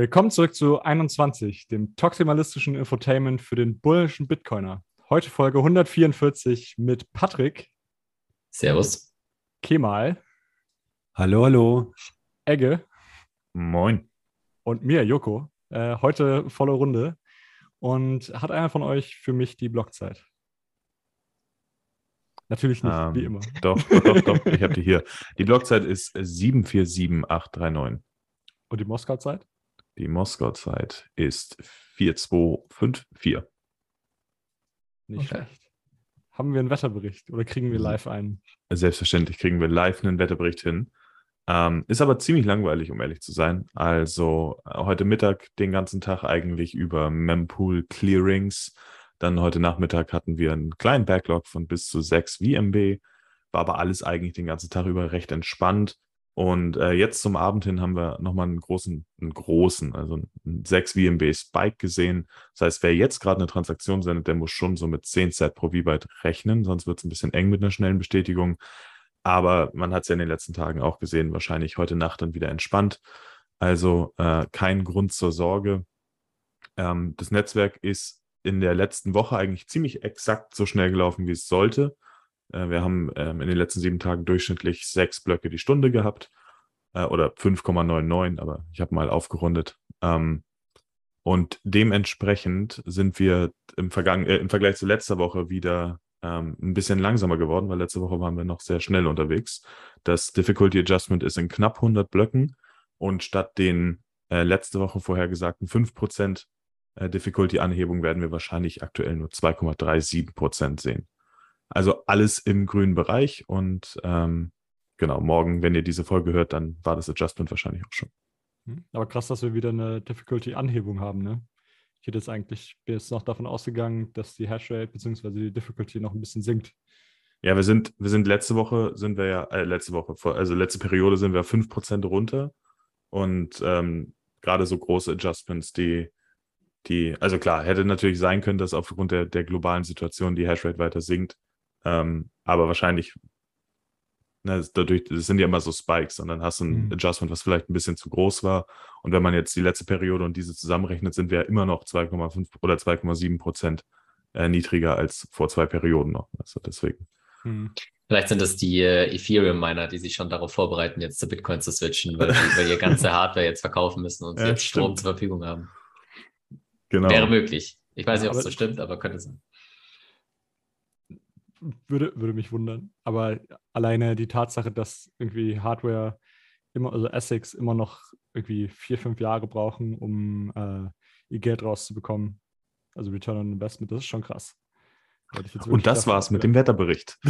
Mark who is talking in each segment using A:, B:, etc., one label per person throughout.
A: Willkommen zurück zu 21, dem toximalistischen Infotainment für den bullischen Bitcoiner. Heute Folge 144 mit Patrick.
B: Servus.
A: Kemal.
C: Hallo, hallo.
A: Egge.
C: Moin.
A: Und mir, Joko. Äh, heute volle Runde. Und hat einer von euch für mich die Blockzeit? Natürlich nicht,
C: Ähm,
A: wie immer.
C: Doch, doch, doch, doch. ich habe die hier. Die Blockzeit ist 747839.
A: Und die Moskau-Zeit?
C: Die Moskau-Zeit ist 4254.
A: Nicht
B: Okay.
A: schlecht. Haben wir einen Wetterbericht oder kriegen wir
C: Mhm.
A: live einen?
C: Selbstverständlich kriegen wir live einen Wetterbericht hin. Ähm, ist aber ziemlich langweilig, um ehrlich zu sein. Also äh, heute Mittag den ganzen Tag eigentlich über Mempool Clearings. Dann heute Nachmittag hatten wir einen kleinen Backlog von bis zu 6 VMB. War aber alles eigentlich den ganzen Tag über recht entspannt. Und äh, jetzt zum Abend hin haben wir nochmal einen großen, einen großen, also einen 6 VMB Spike gesehen. Das heißt, wer jetzt gerade eine Transaktion sendet, der muss schon so mit 10 Set pro V-Byte rechnen, sonst wird es ein bisschen eng mit einer schnellen Bestätigung. Aber man hat es ja in den letzten Tagen auch gesehen, wahrscheinlich heute Nacht dann wieder entspannt. Also äh, kein Grund zur Sorge. Ähm, das Netzwerk ist in der letzten Woche eigentlich ziemlich exakt so schnell gelaufen, wie es sollte. Äh, wir haben ähm, in den letzten sieben Tagen durchschnittlich sechs Blöcke die Stunde gehabt äh, oder 5,99, aber ich habe mal aufgerundet. Ähm, und dementsprechend sind wir im, Vergangen äh, im Vergleich zu letzter Woche wieder ähm, ein bisschen langsamer geworden, weil letzte Woche waren wir noch sehr schnell unterwegs. Das Difficulty Adjustment ist in knapp 100 Blöcken und statt den äh, letzte Woche vorhergesagten 5% äh, Difficulty-Anhebung werden wir wahrscheinlich aktuell nur 2,37% sehen. Also alles im grünen Bereich und ähm, genau, morgen, wenn ihr diese Folge hört, dann war das Adjustment wahrscheinlich auch schon.
A: Hm? Aber krass, dass wir wieder eine Difficulty-Anhebung haben, ne? Ich hätte jetzt eigentlich bin jetzt noch davon ausgegangen, dass die Hashrate bzw. die Difficulty noch ein bisschen sinkt.
C: Ja, wir sind, wir sind letzte Woche sind wir ja, äh, letzte Woche, also letzte Periode sind wir 5% runter und ähm, gerade so große Adjustments, die, die, also klar, hätte natürlich sein können, dass aufgrund der, der globalen Situation die Hashrate weiter sinkt, ähm, aber wahrscheinlich, ne, das- dadurch, das sind ja immer so Spikes und dann hast du ein
A: Mhm.
C: Adjustment, was vielleicht ein bisschen zu groß war und wenn man jetzt die letzte Periode und diese zusammenrechnet, sind wir ja immer noch 2,5 oder 2,7% äh, niedriger als vor zwei Perioden noch, also deswegen.
A: Hm.
B: Vielleicht sind das die äh, Ethereum-Miner, die sich schon darauf vorbereiten, jetzt zu Bitcoin zu switchen, weil, die- weil ihr ganze Hardware jetzt verkaufen müssen und sie
C: Ja,
B: jetzt Strom
C: stimmt.
B: zur Verfügung haben.
C: Genau.
B: Wäre möglich. Ich weiß
A: Ja,
B: nicht, ob es so stimmt, aber könnte sein.
A: Würde, würde mich wundern. Aber alleine die Tatsache, dass irgendwie Hardware immer, also ASICs immer noch irgendwie vier, fünf Jahre brauchen, um äh, ihr Geld rauszubekommen. Also Return on Investment, das ist schon krass.
C: Und das war's mit dem Wetterbericht.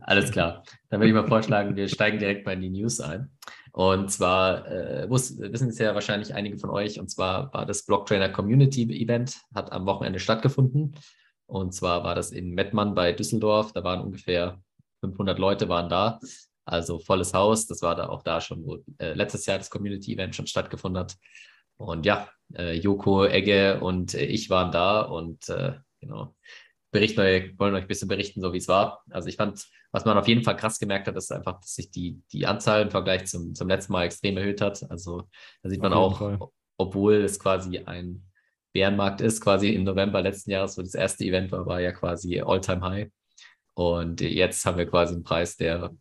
B: Alles klar. Dann würde ich mal vorschlagen, wir steigen direkt mal in die News ein. Und zwar äh, wus- wissen es ja wahrscheinlich einige von euch, und zwar war das Blocktrainer Community Event, hat am Wochenende stattgefunden. Und zwar war das in Mettmann bei Düsseldorf. Da waren ungefähr 500 Leute waren da. Also volles Haus. Das war da auch da schon, wo äh, letztes Jahr das Community Event schon stattgefunden hat. Und ja, äh, Joko, Egge und äh, ich waren da und äh, genau berichten euch, wollen euch ein bisschen berichten, so wie es war. Also ich fand, was man auf jeden Fall krass gemerkt hat, ist einfach, dass sich die, die Anzahl im Vergleich zum, zum letzten Mal extrem erhöht hat. Also da sieht man auch,
A: Fall.
B: obwohl es quasi ein Bärenmarkt ist, quasi im November letzten Jahres, wo das erste Event war, war ja quasi All-Time-High. Und jetzt haben wir quasi einen Preis, der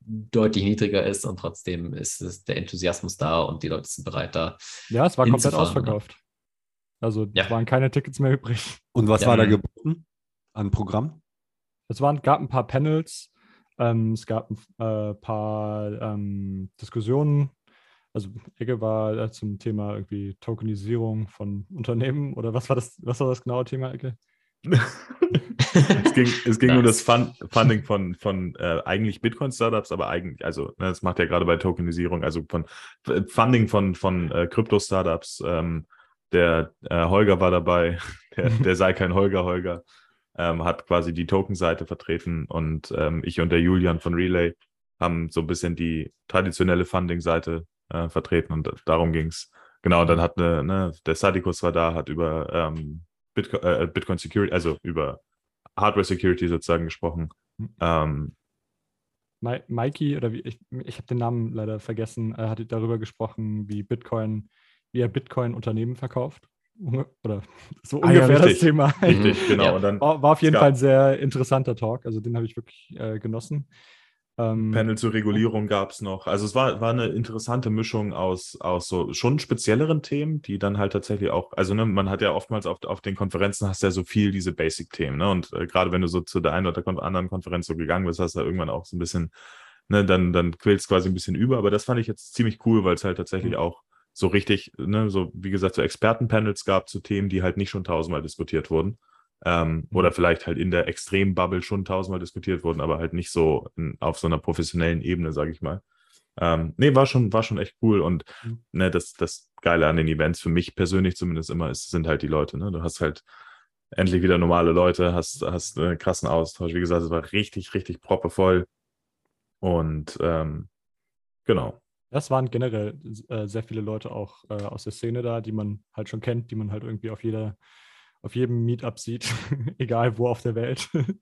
B: deutlich niedriger ist und trotzdem ist es der Enthusiasmus da und die Leute sind bereit da.
A: ja, es war komplett
B: Hinzufahren,
A: ausverkauft. Also
B: Ja.
A: es waren keine Tickets mehr übrig.
C: Und was
B: Ja.
C: war da geboten an Programm?
A: Es waren, gab ein paar Panels, ähm, es gab ein äh, paar ähm, Diskussionen. Also Ecke war äh, zum Thema irgendwie Tokenisierung von Unternehmen oder was war das, was war das genaue Thema, Ecke?
C: es ging, es ging um das Fun Funding von, von äh, eigentlich Bitcoin-Startups, aber eigentlich, also ne, das macht ja gerade bei Tokenisierung, also von äh, Funding von, von äh, Krypto-Startups. Ähm, der äh, Holger war dabei, der, der sei kein Holger, Holger, ähm, hat quasi die Token-Seite vertreten und ähm, ich und der Julian von Relay haben so ein bisschen die traditionelle Funding-Seite äh, vertreten und darum ging's. Genau, und dann hat eine, ne, der Sadikus war da, hat über ähm, Bitcoin, äh, Bitcoin Security, also über Hardware Security sozusagen gesprochen.
A: Mhm.
C: Ähm,
A: Mi Mikey, oder wie, ich, ich habe den Namen leider vergessen, äh, hat darüber gesprochen, wie Bitcoin, wie er Bitcoin-Unternehmen verkauft. Oder so
C: Ah ja,
A: ungefähr das
C: richtig.
A: Thema.
C: Richtig, genau.
B: Ja.
C: Und dann
A: War, war auf jeden
C: Es
A: Fall ein sehr interessanter Talk. Also den habe ich wirklich äh, genossen. Ähm,
C: Panel zur Regulierung gab es noch. Also es war, war eine interessante Mischung aus, aus so schon spezielleren Themen, die dann halt tatsächlich auch, also ne, man hat ja oftmals auf, auf den Konferenzen hast du ja so viel diese Basic-Themen, ne? Und äh, gerade wenn du so zu der einen oder anderen Konferenz so gegangen bist, hast du irgendwann auch so ein bisschen, ne, dann, dann quälst quasi ein bisschen über. Aber das fand ich jetzt ziemlich cool, weil es halt tatsächlich
A: Mhm.
C: auch so richtig, ne, so wie gesagt, so Expertenpanels gab zu Themen, die halt nicht schon tausendmal diskutiert wurden. Ähm,
A: Mhm.
C: Oder vielleicht halt in der Extrem-Bubble schon tausendmal diskutiert wurden, aber halt nicht so in, auf so einer professionellen Ebene, sage ich mal. Ähm, nee, war schon, war schon echt cool. Und
A: Mhm.
C: ne, das, das Geile an den Events, für mich persönlich zumindest immer, ist, sind halt die Leute. Ne? Du hast halt endlich wieder normale Leute, hast, hast einen krassen Austausch. Wie gesagt, es war richtig, richtig proppevoll. Und ähm, genau.
A: Das waren generell äh, sehr viele Leute auch äh, aus der Szene da, die man halt schon kennt, die man halt irgendwie auf jeder, auf jedem Meetup sieht, egal wo auf der Welt.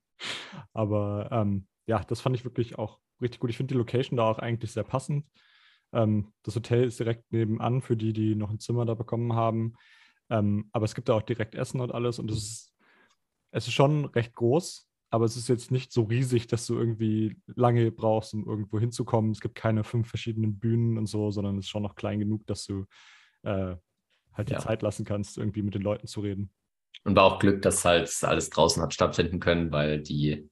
A: Aber ähm, ja, das fand ich wirklich auch richtig gut. Ich finde die Location da auch eigentlich sehr passend. Ähm, das Hotel ist direkt nebenan für die, die noch ein Zimmer da bekommen haben. Ähm, aber es gibt da auch direkt Essen und alles und es ist, es ist schon recht groß, aber es ist jetzt nicht so riesig, dass du irgendwie lange brauchst, um irgendwo hinzukommen. Es gibt keine fünf verschiedenen Bühnen und so, sondern es ist schon noch klein genug, dass du äh, halt die
B: Ja.
A: Zeit lassen kannst, irgendwie mit den Leuten zu reden.
B: Und war auch Glück, dass halt alles draußen hat stattfinden können, weil die,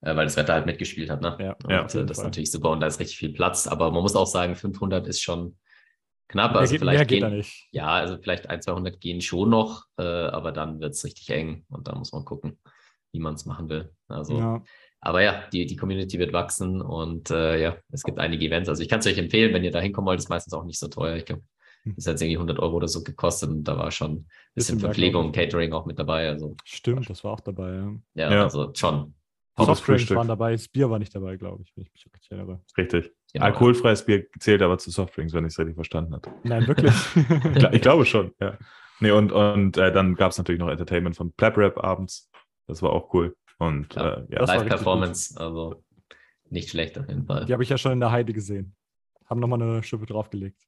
B: äh, weil das Wetter halt mitgespielt hat, ne?
A: Ja,
B: Und
C: Ja,
B: das ist natürlich super und da ist richtig viel Platz. Aber man muss auch sagen, 500 ist schon knapp.
A: Mehr,
B: Also
A: geht,
B: vielleicht
A: mehr geht da
B: gehen,
A: nicht.
B: ja, also vielleicht ein, 200 gehen schon noch, äh, aber dann wird es richtig eng und da muss man gucken, wie man es machen will. Also,
A: Ja.
B: aber ja, die, die Community wird wachsen und äh, ja, es gibt einige Events. Also ich kann es euch empfehlen, wenn ihr da hinkommen wollt, ist meistens auch nicht so teuer. Ich glaube. Das hat jetzt irgendwie 100 Euro oder so gekostet und da war schon ein bisschen Verpflegung. Catering auch mit dabei. Also
A: Stimmt, das war auch dabei. Ja.
B: ja,
C: Ja.
B: also schon.
A: Softdrinks waren dabei, das Bier war nicht dabei, glaube ich, wenn ich mich richtig erinnere.
C: Richtig.
B: Genau.
C: Alkoholfreies Bier zählt aber zu Softdrinks, wenn ich es richtig verstanden habe.
A: Nein, wirklich.
C: Ich, gla- ich glaube schon, ja. Nee, und, und äh, dann gab es natürlich noch Entertainment von Plap Rap abends. Das war auch cool. Und
B: Ja.
C: äh, ja,
A: Das war richtig
B: Live-Performance, also nicht schlecht auf jeden Fall.
A: Die habe ich ja schon in der Heide gesehen. Haben nochmal eine Schippe draufgelegt.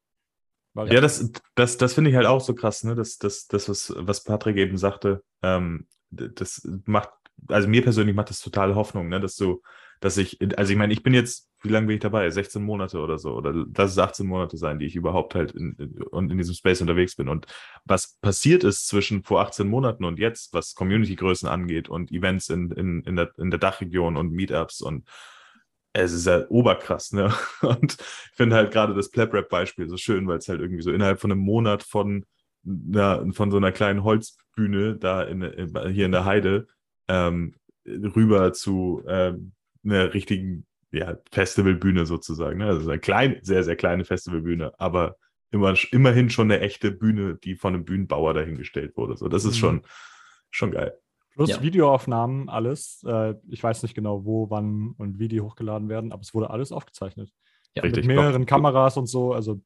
C: Ja, das, das, das finde ich halt auch so krass, ne? Das, das, das was, was Patrick eben sagte, ähm, das macht, also mir persönlich macht das total Hoffnung, ne? Dass du, dass ich, also ich meine, ich bin jetzt, wie lange bin ich dabei? 16 Monate oder so, oder lass es 18 Monate sein, die ich überhaupt halt in, in, und in diesem Space unterwegs bin. Und was passiert ist zwischen vor 18 Monaten und jetzt, was Community-Größen angeht und Events in, in, in, der, in der Dachregion und Meetups und es ist ja oberkrass, ne? Und ich finde halt gerade das Plap-Rap-Beispiel so schön, weil es halt irgendwie so innerhalb von einem Monat von, na, von so einer kleinen Holzbühne da in, in, hier in der Heide ähm, rüber zu ähm, einer richtigen ja, Festivalbühne sozusagen. Ne? Also eine kleine, sehr, sehr kleine Festivalbühne, aber immer, immerhin schon eine echte Bühne, die von einem Bühnenbauer dahingestellt wurde. So, das ist
A: Mhm.
C: schon, schon geil.
A: Plus
B: Ja.
A: Videoaufnahmen, alles. Äh, ich weiß nicht genau, wo, wann und wie die hochgeladen werden, aber es wurde alles aufgezeichnet.
B: Ja,
C: Richtig.
A: Mit mehreren
C: Block-
A: Kameras und so. Also,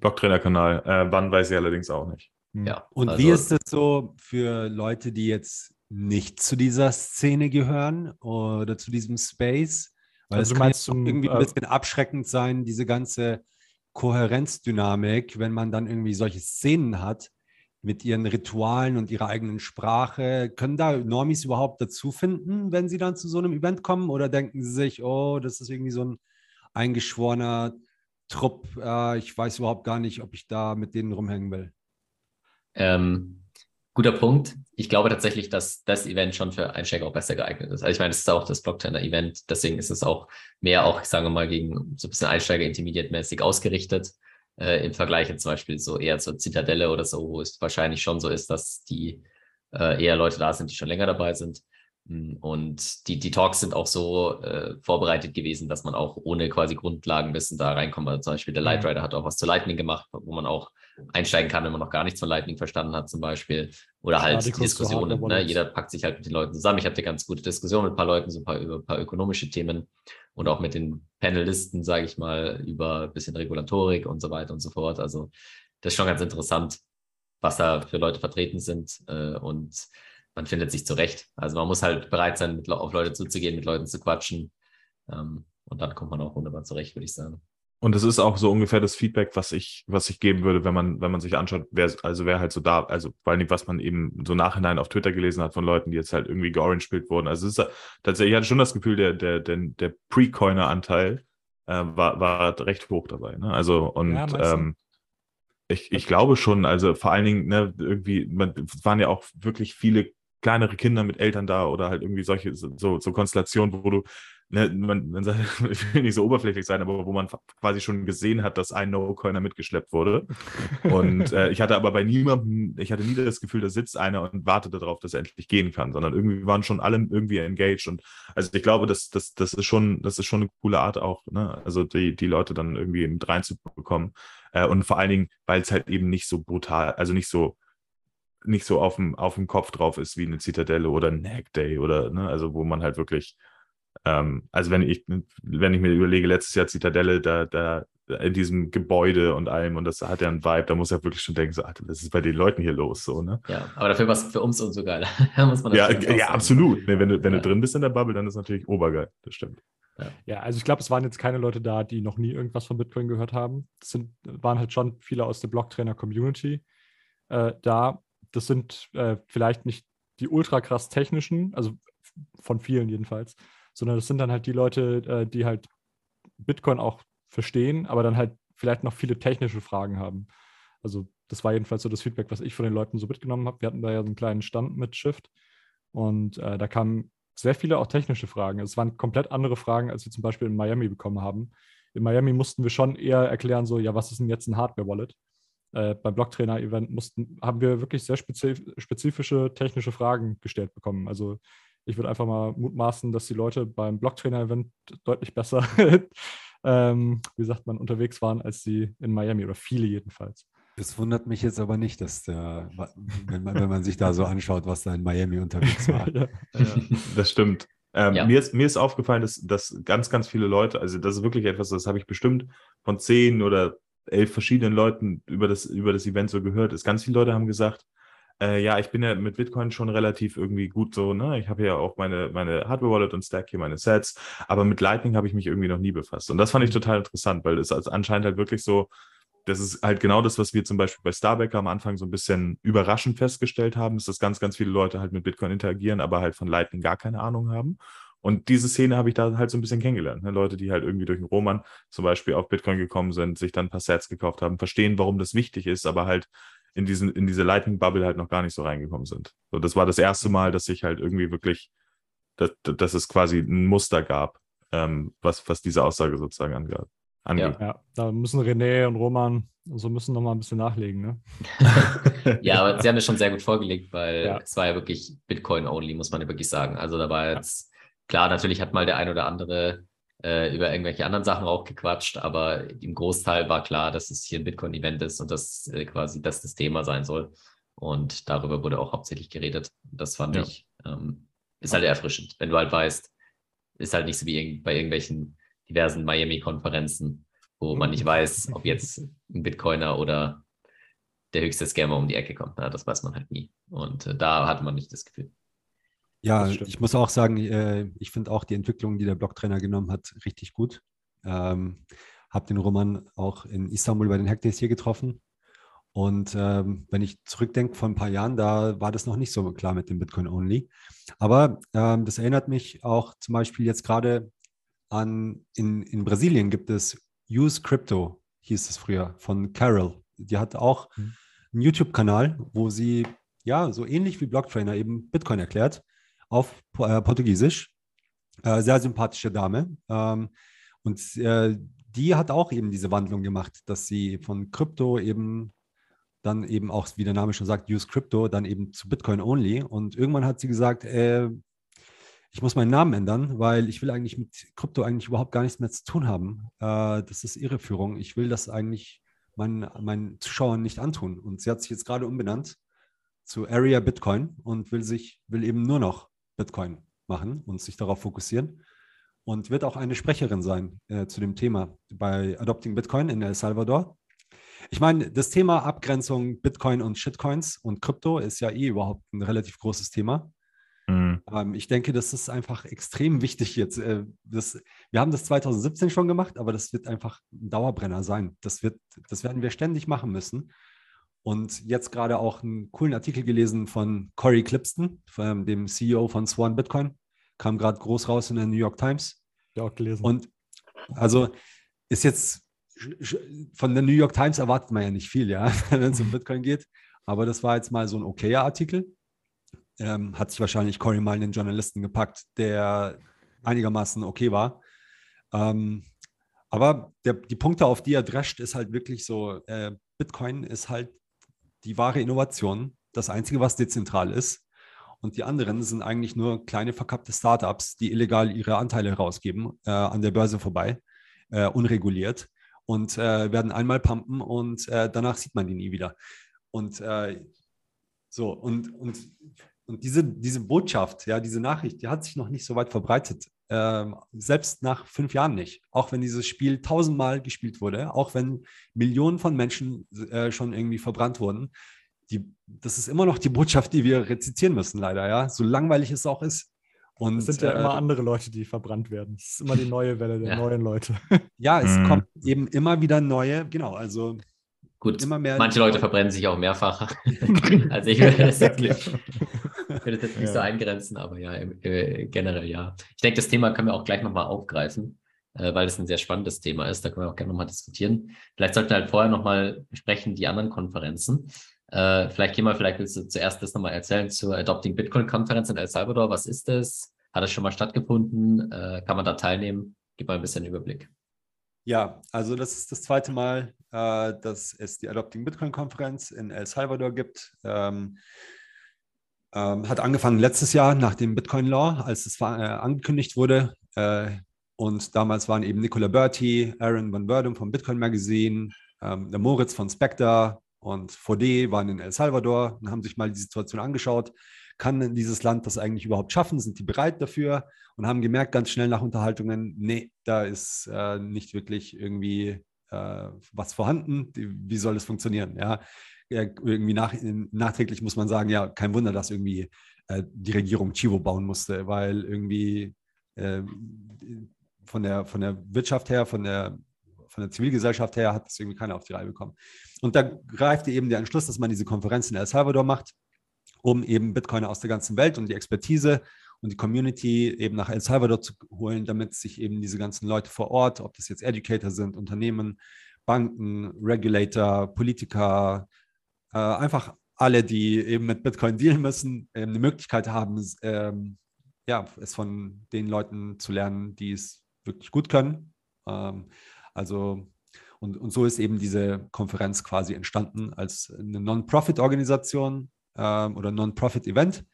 C: Blocktrainer-Kanal. Äh, wann weiß ich allerdings auch nicht.
A: hm.
B: Ja,
D: Und
B: also,
D: wie ist es so für Leute, die jetzt nicht zu dieser Szene gehören oder zu diesem Space? Weil
A: Also
D: es
A: du
D: kann
A: zum,
D: irgendwie ein
A: äh,
D: bisschen abschreckend sein, diese ganze Kohärenzdynamik, wenn man dann irgendwie solche Szenen hat mit ihren Ritualen und ihrer eigenen Sprache. Können da Normis überhaupt dazu finden, wenn sie dann zu so einem Event kommen? Oder denken sie sich, oh, das ist irgendwie so ein eingeschworener Trupp, äh, ich weiß überhaupt gar nicht, ob ich da mit denen rumhängen will?
B: Ähm, guter Punkt. Ich glaube tatsächlich, dass das Event schon für Einsteiger auch besser geeignet ist. Also ich meine, es ist auch das Blockchainer-Event, deswegen ist es auch mehr auch, ich sage mal, gegen so ein bisschen Einsteiger-Intermediate-mäßig ausgerichtet. Äh, Im Vergleich jetzt zum Beispiel so eher zur Zitadelle oder so, wo es wahrscheinlich schon so ist, dass die äh, eher Leute da sind, die schon länger dabei sind. Mm, Und die, die Talks sind auch so äh, vorbereitet gewesen, dass man auch ohne quasi Grundlagenwissen da reinkommt. Also zum Beispiel der Light
A: Mhm.
B: Rider hat auch was zu Lightning gemacht, wo man auch einsteigen kann, wenn man noch gar nichts von Lightning verstanden hat, zum Beispiel. Oder halt
A: zu
B: Diskussionen. Ne? Jeder packt sich halt mit den Leuten zusammen. Ich hatte ganz gute Diskussionen mit ein paar Leuten, so ein paar über ein paar ökonomische Themen und auch mit den Panelisten, sage ich mal, über ein bisschen Regulatorik und so weiter und so fort. Also das ist schon ganz interessant, was da für Leute vertreten sind äh, und man findet sich zurecht. Also man muss halt bereit sein, mit, auf Leute zuzugehen, mit Leuten zu quatschen. Ähm, Und dann kommt man auch wunderbar zurecht, würde ich sagen.
C: Und das ist auch so ungefähr das Feedback, was ich, was ich geben würde, wenn man, wenn man sich anschaut, wer, also wer halt so da, also vor allem, was man eben so nachhinein auf Twitter gelesen hat von Leuten, die jetzt halt irgendwie georange-spielt wurden. Also es ist tatsächlich, ich hatte schon das Gefühl, der, der, der, der Pre-Coiner-Anteil äh, war, war recht hoch dabei. Ne? Also und ja, ähm, ich, ich glaube schon, also vor allen Dingen, ne, irgendwie, man, es waren ja auch wirklich viele kleinere Kinder mit Eltern da oder halt irgendwie solche so, so Konstellationen, wo du ne, man, man sagt, ich will nicht so oberflächlich sein, aber wo man quasi schon gesehen hat, dass ein No-Coiner mitgeschleppt wurde. Und äh, ich hatte aber bei niemandem, ich hatte nie das Gefühl, da sitzt einer und wartet darauf, dass er endlich gehen kann, sondern irgendwie waren schon alle irgendwie engaged. Und also ich glaube, das, das, das ist schon, das ist schon eine coole Art auch, ne? Also die, die Leute dann irgendwie mit reinzubekommen. Äh, und vor allen Dingen, weil es halt eben nicht so brutal, also nicht so nicht so auf dem, auf dem Kopf drauf ist wie eine Zitadelle oder ein Hack Day oder, ne, also wo man halt wirklich ähm, also wenn ich, wenn ich mir überlege, letztes Jahr Zitadelle, da, da in diesem Gebäude und allem und das hat ja einen Vibe, da muss er wirklich schon denken, so, Alter, was ist bei den Leuten hier los? So, ne?
B: Ja, aber dafür war es für uns umso geiler.
C: ja, ja absolut. Nee, wenn du, wenn ja. du drin bist in der Bubble, dann ist es natürlich obergeil, das stimmt.
A: Ja. ja, also ich glaube, es waren jetzt keine Leute da, die noch nie irgendwas von Bitcoin gehört haben. Es sind, waren halt schon viele aus der Blocktrainer-Community äh, da. Das sind äh, vielleicht nicht die ultra krass technischen, also von vielen jedenfalls, sondern das sind dann halt die Leute, äh, die halt Bitcoin auch verstehen, aber dann halt vielleicht noch viele technische Fragen haben. Also das war jedenfalls so das Feedback, was ich von den Leuten so mitgenommen habe. Wir hatten da ja so einen kleinen Stand mit Shift und äh, da kamen sehr viele auch technische Fragen. Es waren komplett andere Fragen, als wir zum Beispiel in Miami bekommen haben. In Miami mussten wir schon eher erklären, so, ja, was ist denn jetzt ein Hardware-Wallet? Äh, beim Blocktrainer-Event haben wir wirklich sehr spezifische technische Fragen gestellt bekommen. Also ich würde einfach mal mutmaßen, dass die Leute beim Blocktrainer-Event deutlich besser, ähm, wie sagt man, unterwegs waren, als sie in Miami oder viele jedenfalls.
D: Das wundert mich jetzt aber nicht, dass der, wenn man, wenn man sich da so anschaut, was da in Miami unterwegs war. ja.
C: Das stimmt. Ähm, ja. mir, ist, mir ist aufgefallen, dass, dass ganz, ganz viele Leute, also das ist wirklich etwas, das habe ich bestimmt von zehn oder elf verschiedenen Leuten über das, über das Event so gehört, ist ganz viele Leute haben gesagt, äh, ja, ich bin ja mit Bitcoin schon relativ irgendwie gut so, ne? Ich habe ja auch meine, meine Hardware-Wallet und stack hier meine Sets, aber mit Lightning habe ich mich irgendwie noch nie befasst. Und das fand ich mhm. total interessant, weil es also anscheinend halt wirklich so, das ist halt genau das, was wir zum Beispiel bei Starbacker am Anfang so ein bisschen überraschend festgestellt haben, ist, dass ganz, ganz viele Leute halt mit Bitcoin interagieren, aber halt von Lightning gar keine Ahnung haben. Und diese Szene habe ich da halt so ein bisschen kennengelernt. Ne? Leute, die halt irgendwie durch den Roman zum Beispiel auf Bitcoin gekommen sind, sich dann ein paar Sets gekauft haben, verstehen, warum das wichtig ist, aber halt in, diesen, in diese Lightning-Bubble halt noch gar nicht so reingekommen sind. So, das war das erste Mal, dass ich halt irgendwie wirklich, dass, dass es quasi ein Muster gab, ähm, was, was diese Aussage sozusagen angeht.
A: Ja. ja. da müssen René und Roman so müssen noch mal ein bisschen nachlegen, ne?
B: ja, aber sie haben es schon sehr gut vorgelegt, weil ja. es war ja wirklich Bitcoin-only, muss man ja wirklich sagen. Also da war jetzt, klar, natürlich hat mal der ein oder andere äh, über irgendwelche anderen Sachen auch gequatscht, aber im Großteil war klar, dass es hier ein Bitcoin-Event ist und dass äh, quasi das das Thema sein soll. Und darüber wurde auch hauptsächlich geredet. Das fand ja. ich, ähm, ist halt erfrischend, wenn du halt weißt, ist halt nicht so wie bei irgendwelchen diversen Miami-Konferenzen, wo man nicht weiß, ob jetzt ein Bitcoiner oder der höchste Scammer um die Ecke kommt. Na, das weiß man halt nie. Und äh, da hatte man nicht das Gefühl.
D: Ja, ich muss auch sagen, äh, ich finde auch die Entwicklung, die der Blocktrainer genommen hat, richtig gut. Ähm, habe den Roman auch in Istanbul bei den Hackdays hier getroffen. Und ähm, wenn ich zurückdenke vor ein paar Jahren, da war das noch nicht so klar mit dem Bitcoin Only. Aber ähm, das erinnert mich auch zum Beispiel jetzt gerade an, in, in Brasilien gibt es Use Crypto, hieß es früher, von Carol. Die hat auch mhm. einen YouTube-Kanal, wo sie ja so ähnlich wie Blocktrainer eben Bitcoin erklärt auf äh, Portugiesisch. Äh, sehr sympathische Dame. Ähm, und äh, die hat auch eben diese Wandlung gemacht, dass sie von Krypto eben dann eben auch, wie der Name schon sagt, Use Crypto, dann eben zu Bitcoin Only. Und irgendwann hat sie gesagt, äh, ich muss meinen Namen ändern, weil ich will eigentlich mit Krypto eigentlich überhaupt gar nichts mehr zu tun haben. Äh, das ist Irreführung. Ich will das eigentlich meinen, meinen Zuschauern nicht antun. Und sie hat sich jetzt gerade umbenannt zu Area Bitcoin und will sich, will eben nur noch Bitcoin machen und sich darauf fokussieren. Und wird auch eine Sprecherin sein äh, zu dem Thema bei Adopting Bitcoin in El Salvador. Ich meine, das Thema Abgrenzung Bitcoin und Shitcoins und Krypto ist ja eh überhaupt ein relativ großes Thema. Mhm. Ähm, ich denke, das ist einfach extrem wichtig jetzt. Äh, das, wir haben das 2017 schon gemacht, aber das wird einfach ein Dauerbrenner sein. Das, wird, das werden wir ständig machen müssen. Und jetzt gerade auch einen coolen Artikel gelesen von Corey Clipston, dem CEO von Swan Bitcoin. Kam gerade groß raus in der New York Times.
A: Ja, auch gelesen.
D: Und also ist jetzt von der New York Times erwartet man ja nicht viel, ja, wenn es um Bitcoin geht. Aber das war jetzt mal so ein okayer Artikel. Ähm, hat sich wahrscheinlich Cory mal einen Journalisten gepackt, der einigermaßen okay war. Ähm, aber der, die Punkte, auf die er drescht, ist halt wirklich so, äh, Bitcoin ist halt die wahre Innovation, das Einzige, was dezentral ist. Und die anderen sind eigentlich nur kleine verkappte Startups, die illegal ihre Anteile herausgeben, äh, an der Börse vorbei, äh, unreguliert und äh, werden einmal pumpen und äh, danach sieht man die nie wieder. Und äh, so, und, und, und diese, diese Botschaft, ja, diese Nachricht, die hat sich noch nicht so weit verbreitet. Ähm, selbst nach fünf Jahren nicht. Auch wenn dieses Spiel tausendmal gespielt wurde, auch wenn Millionen von Menschen äh, schon irgendwie verbrannt wurden, die, das ist immer noch die Botschaft, die wir rezitieren müssen, leider, ja. So langweilig es auch ist.
A: Und, es sind ja äh, immer andere Leute, die verbrannt werden. Es ist immer die neue Welle der ja. neuen Leute.
D: Ja, es mhm. kommt eben immer wieder neue, genau, also
B: Gut, manche Leute verbrennen sich auch mehrfach. also ich würde das jetzt, nicht, würde das nicht ja. so eingrenzen, aber ja, äh, generell ja. Ich denke, das Thema können wir auch gleich nochmal aufgreifen, äh, weil es ein sehr spannendes Thema ist. Da können wir auch gerne nochmal diskutieren. Vielleicht sollten wir halt vorher nochmal besprechen, die anderen Konferenzen. Äh, vielleicht gehen wir, vielleicht willst du zuerst das nochmal erzählen zur Adopting Bitcoin-Konferenz in El Salvador. Was ist das? Hat es schon mal stattgefunden? Äh, kann man da teilnehmen? Gib mal ein bisschen Überblick.
D: Ja, also das ist das zweite Mal, äh, dass es die Adopting Bitcoin-Konferenz in El Salvador gibt. Ähm, ähm, hat angefangen letztes Jahr nach dem Bitcoin Law, als es äh, angekündigt wurde. Äh, und damals waren eben Nicola Berti, Aaron Van Werdum vom Bitcoin Magazine, ähm, der Moritz von Spectre, und VD waren in El Salvador und haben sich mal die Situation angeschaut. Kann dieses Land das eigentlich überhaupt schaffen? Sind die bereit dafür? Und haben gemerkt ganz schnell nach Unterhaltungen, nee, da ist äh, nicht wirklich irgendwie äh, was vorhanden. Wie soll das funktionieren? Ja, irgendwie nach, nachträglich muss man sagen, ja, kein Wunder, dass irgendwie äh, die Regierung Chivo bauen musste, weil irgendwie äh, von, der, von der Wirtschaft her, von der von der Zivilgesellschaft her hat das irgendwie keiner auf die Reihe bekommen. Und da greift eben der Entschluss, dass man diese Konferenz in El Salvador macht, um eben Bitcoiner aus der ganzen Welt und die Expertise und die Community eben nach El Salvador zu holen, damit sich eben diese ganzen Leute vor Ort, ob das jetzt Educator sind, Unternehmen, Banken, Regulator, Politiker, äh, einfach alle, die eben mit Bitcoin dealen müssen, eben eine Möglichkeit haben, ähm, ja, es von den Leuten zu lernen, die es wirklich gut können. Ähm, also, und, und so ist eben diese Konferenz quasi entstanden als eine Non-Profit-Organisation ähm, oder Non-Profit-Event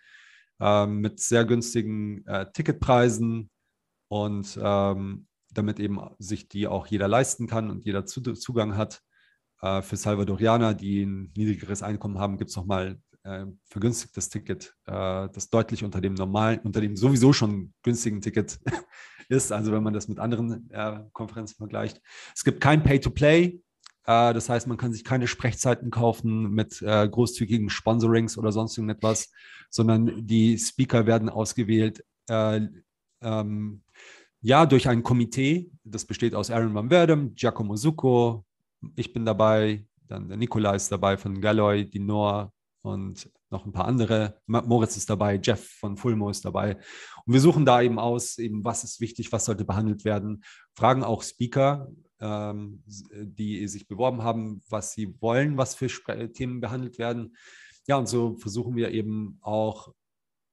D: ähm, mit sehr günstigen äh, Ticketpreisen und ähm, damit eben sich die auch jeder leisten kann und jeder Zugang hat. Äh, für Salvadorianer, die ein niedrigeres Einkommen haben, gibt es nochmal äh, vergünstigtes Ticket, äh, das deutlich unter dem normalen, unter dem sowieso schon günstigen Ticket ist, also wenn man das mit anderen äh, Konferenzen vergleicht. Es gibt kein Pay-to-Play, äh, das heißt, man kann sich keine Sprechzeiten kaufen mit äh, großzügigen Sponsorings oder sonst irgendetwas, sondern die Speaker werden ausgewählt. Äh, ähm, ja, durch ein Komitee, das besteht aus Aaron Van Verdem, Giacomo Zucco, ich bin dabei, dann der Nikolai ist dabei von Galloy, die Noah, und noch ein paar andere. Moritz ist dabei, Jeff von Fulmo ist dabei. Und wir suchen da eben aus, eben was ist wichtig, was sollte behandelt werden. Fragen auch Speaker, ähm, die sich beworben haben, was sie wollen, was für Themen behandelt werden. Ja, und so versuchen wir eben auch,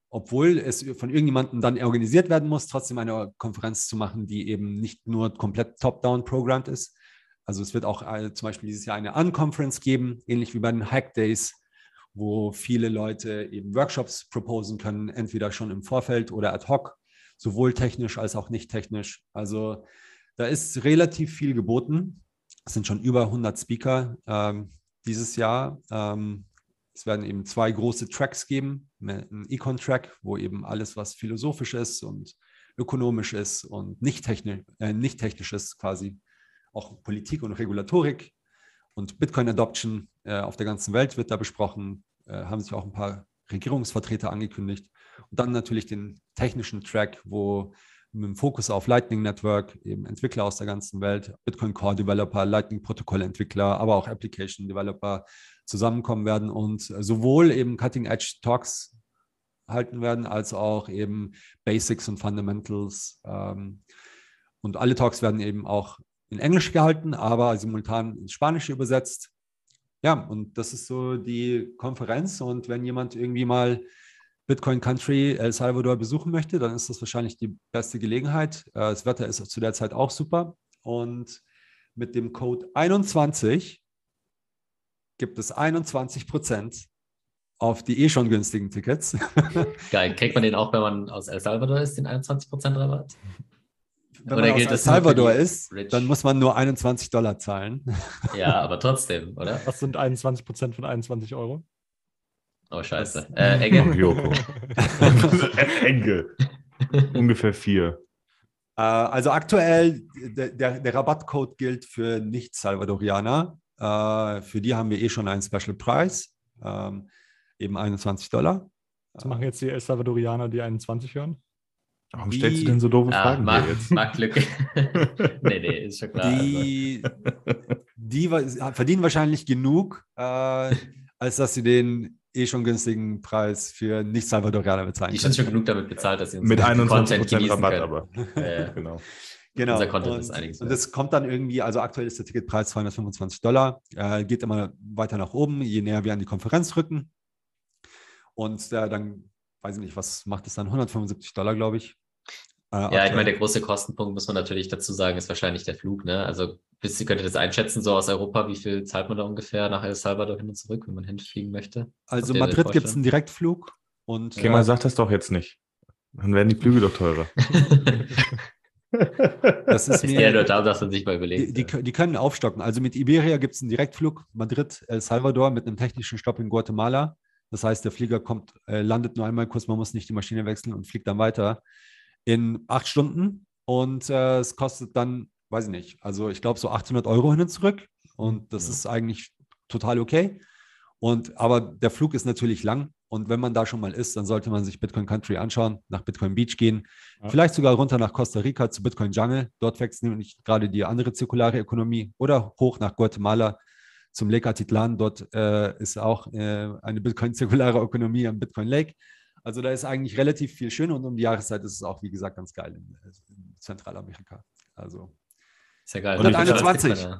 D: obwohl es von irgendjemandem dann organisiert werden muss, trotzdem eine Konferenz zu machen, die eben nicht nur komplett top-down programmed ist. Also es wird auch äh, zum Beispiel dieses Jahr eine Unconference geben, ähnlich wie bei den Hack Days, wo viele Leute eben Workshops proposen können, entweder schon im Vorfeld oder ad hoc, sowohl technisch als auch nicht technisch. Also da ist relativ viel geboten. Es sind schon über 100 Speaker ähm, dieses Jahr. Ähm, es werden eben zwei große Tracks geben, ein Econ-Track, wo eben alles, was philosophisch ist und ökonomisch ist und nicht, technisch, äh, nicht technisch ist, quasi auch Politik und Regulatorik und Bitcoin Adoption äh, auf der ganzen Welt wird da besprochen. Äh, haben sich auch ein paar Regierungsvertreter angekündigt. Und dann natürlich den technischen Track, wo mit dem Fokus auf Lightning Network eben Entwickler aus der ganzen Welt, Bitcoin Core Developer, Lightning Protokoll Entwickler, aber auch Application Developer zusammenkommen werden und sowohl eben Cutting Edge Talks halten werden, als auch eben Basics und Fundamentals. Ähm, und alle Talks werden eben auch in Englisch gehalten, aber simultan ins Spanische übersetzt. Ja, und das ist so die Konferenz. Und wenn jemand irgendwie mal Bitcoin Country El Salvador besuchen möchte, dann ist das wahrscheinlich die beste Gelegenheit. Äh, das Wetter ist zu der Zeit auch super. Und mit dem Code 21 gibt es 21 Prozent auf die eh schon günstigen Tickets.
B: Geil. Kriegt man den auch, wenn man aus El Salvador ist, den 21 Prozent Rabatt?
D: Wenn oder man aus El Salvador ist, rich? dann muss man nur 21 Dollar zahlen.
B: Ja, aber trotzdem, oder?
A: Was sind 21 Prozent von 21 Euro?
B: Oh, scheiße. Äh, Enge.
C: Joko. Enge. Ungefähr vier.
D: Äh, also aktuell, der, der, der, Rabattcode gilt für Nicht-Salvadorianer. Äh, für die haben wir eh schon einen Special Price, ähm, eben 21 Dollar.
A: Was machen jetzt die El Salvadorianer, die 21 hören?
C: Warum die, stellst du denn so doofe ah, Fragen
B: Mark, jetzt? Mark Glück. nee, nee, ist schon klar.
D: Die, also. die verdienen wahrscheinlich genug, äh, als dass sie den eh schon günstigen Preis für nicht Salvadorianer bezahlen.
B: Die sind schon genug damit bezahlt, dass sie
C: uns mit 21% Rabatt können. aber. Genau.
D: Genau.
B: Unser Content
D: und,
B: ist einiges.
D: Und das kommt dann irgendwie, also aktuell ist der Ticketpreis 225 Dollar, äh, geht immer weiter nach oben, je näher wir an die Konferenz rücken. Und äh, dann, weiß ich nicht, was macht es dann? 175 Dollar, glaube ich.
B: Äh, ja, ich meine, der große Kostenpunkt, muss man natürlich dazu sagen, ist wahrscheinlich der Flug. Ne? Also, wisst ihr, könnt ihr das einschätzen, so aus Europa, wie viel zahlt man da ungefähr nach El Salvador hin und zurück, wenn man hinfliegen möchte?
D: Also, Madrid gibt es einen Direktflug. Und,
C: okay, man sagt das doch jetzt nicht. Dann werden die Flüge doch teurer.
D: Das ist mir,
B: ja nur da, dass man sich mal überlegt.
D: Die, die, die, können aufstocken. Also mit Iberia gibt es einen Direktflug Madrid, El Salvador mit einem technischen Stopp in Guatemala. Das heißt, der Flieger kommt, äh, landet nur einmal kurz, man muss nicht die Maschine wechseln und fliegt dann weiter in acht Stunden und äh, es kostet dann, weiß ich nicht, also ich glaube so 800 Euro hin und zurück und das ja. ist eigentlich total okay. Und aber der Flug ist natürlich lang und wenn man da schon mal ist, dann sollte man sich Bitcoin Country anschauen, nach Bitcoin Beach gehen, ja. vielleicht sogar runter nach Costa Rica zu Bitcoin Jungle. Dort wächst nämlich gerade die andere zirkulare Ökonomie oder hoch nach Guatemala zum Lake Atitlan. Dort äh, ist auch äh, eine Bitcoin zirkulare Ökonomie am Bitcoin Lake. Also da ist eigentlich relativ viel schön und um die Jahreszeit ist es auch, wie gesagt, ganz geil in, in Zentralamerika. Also
B: sehr geil.
D: 121.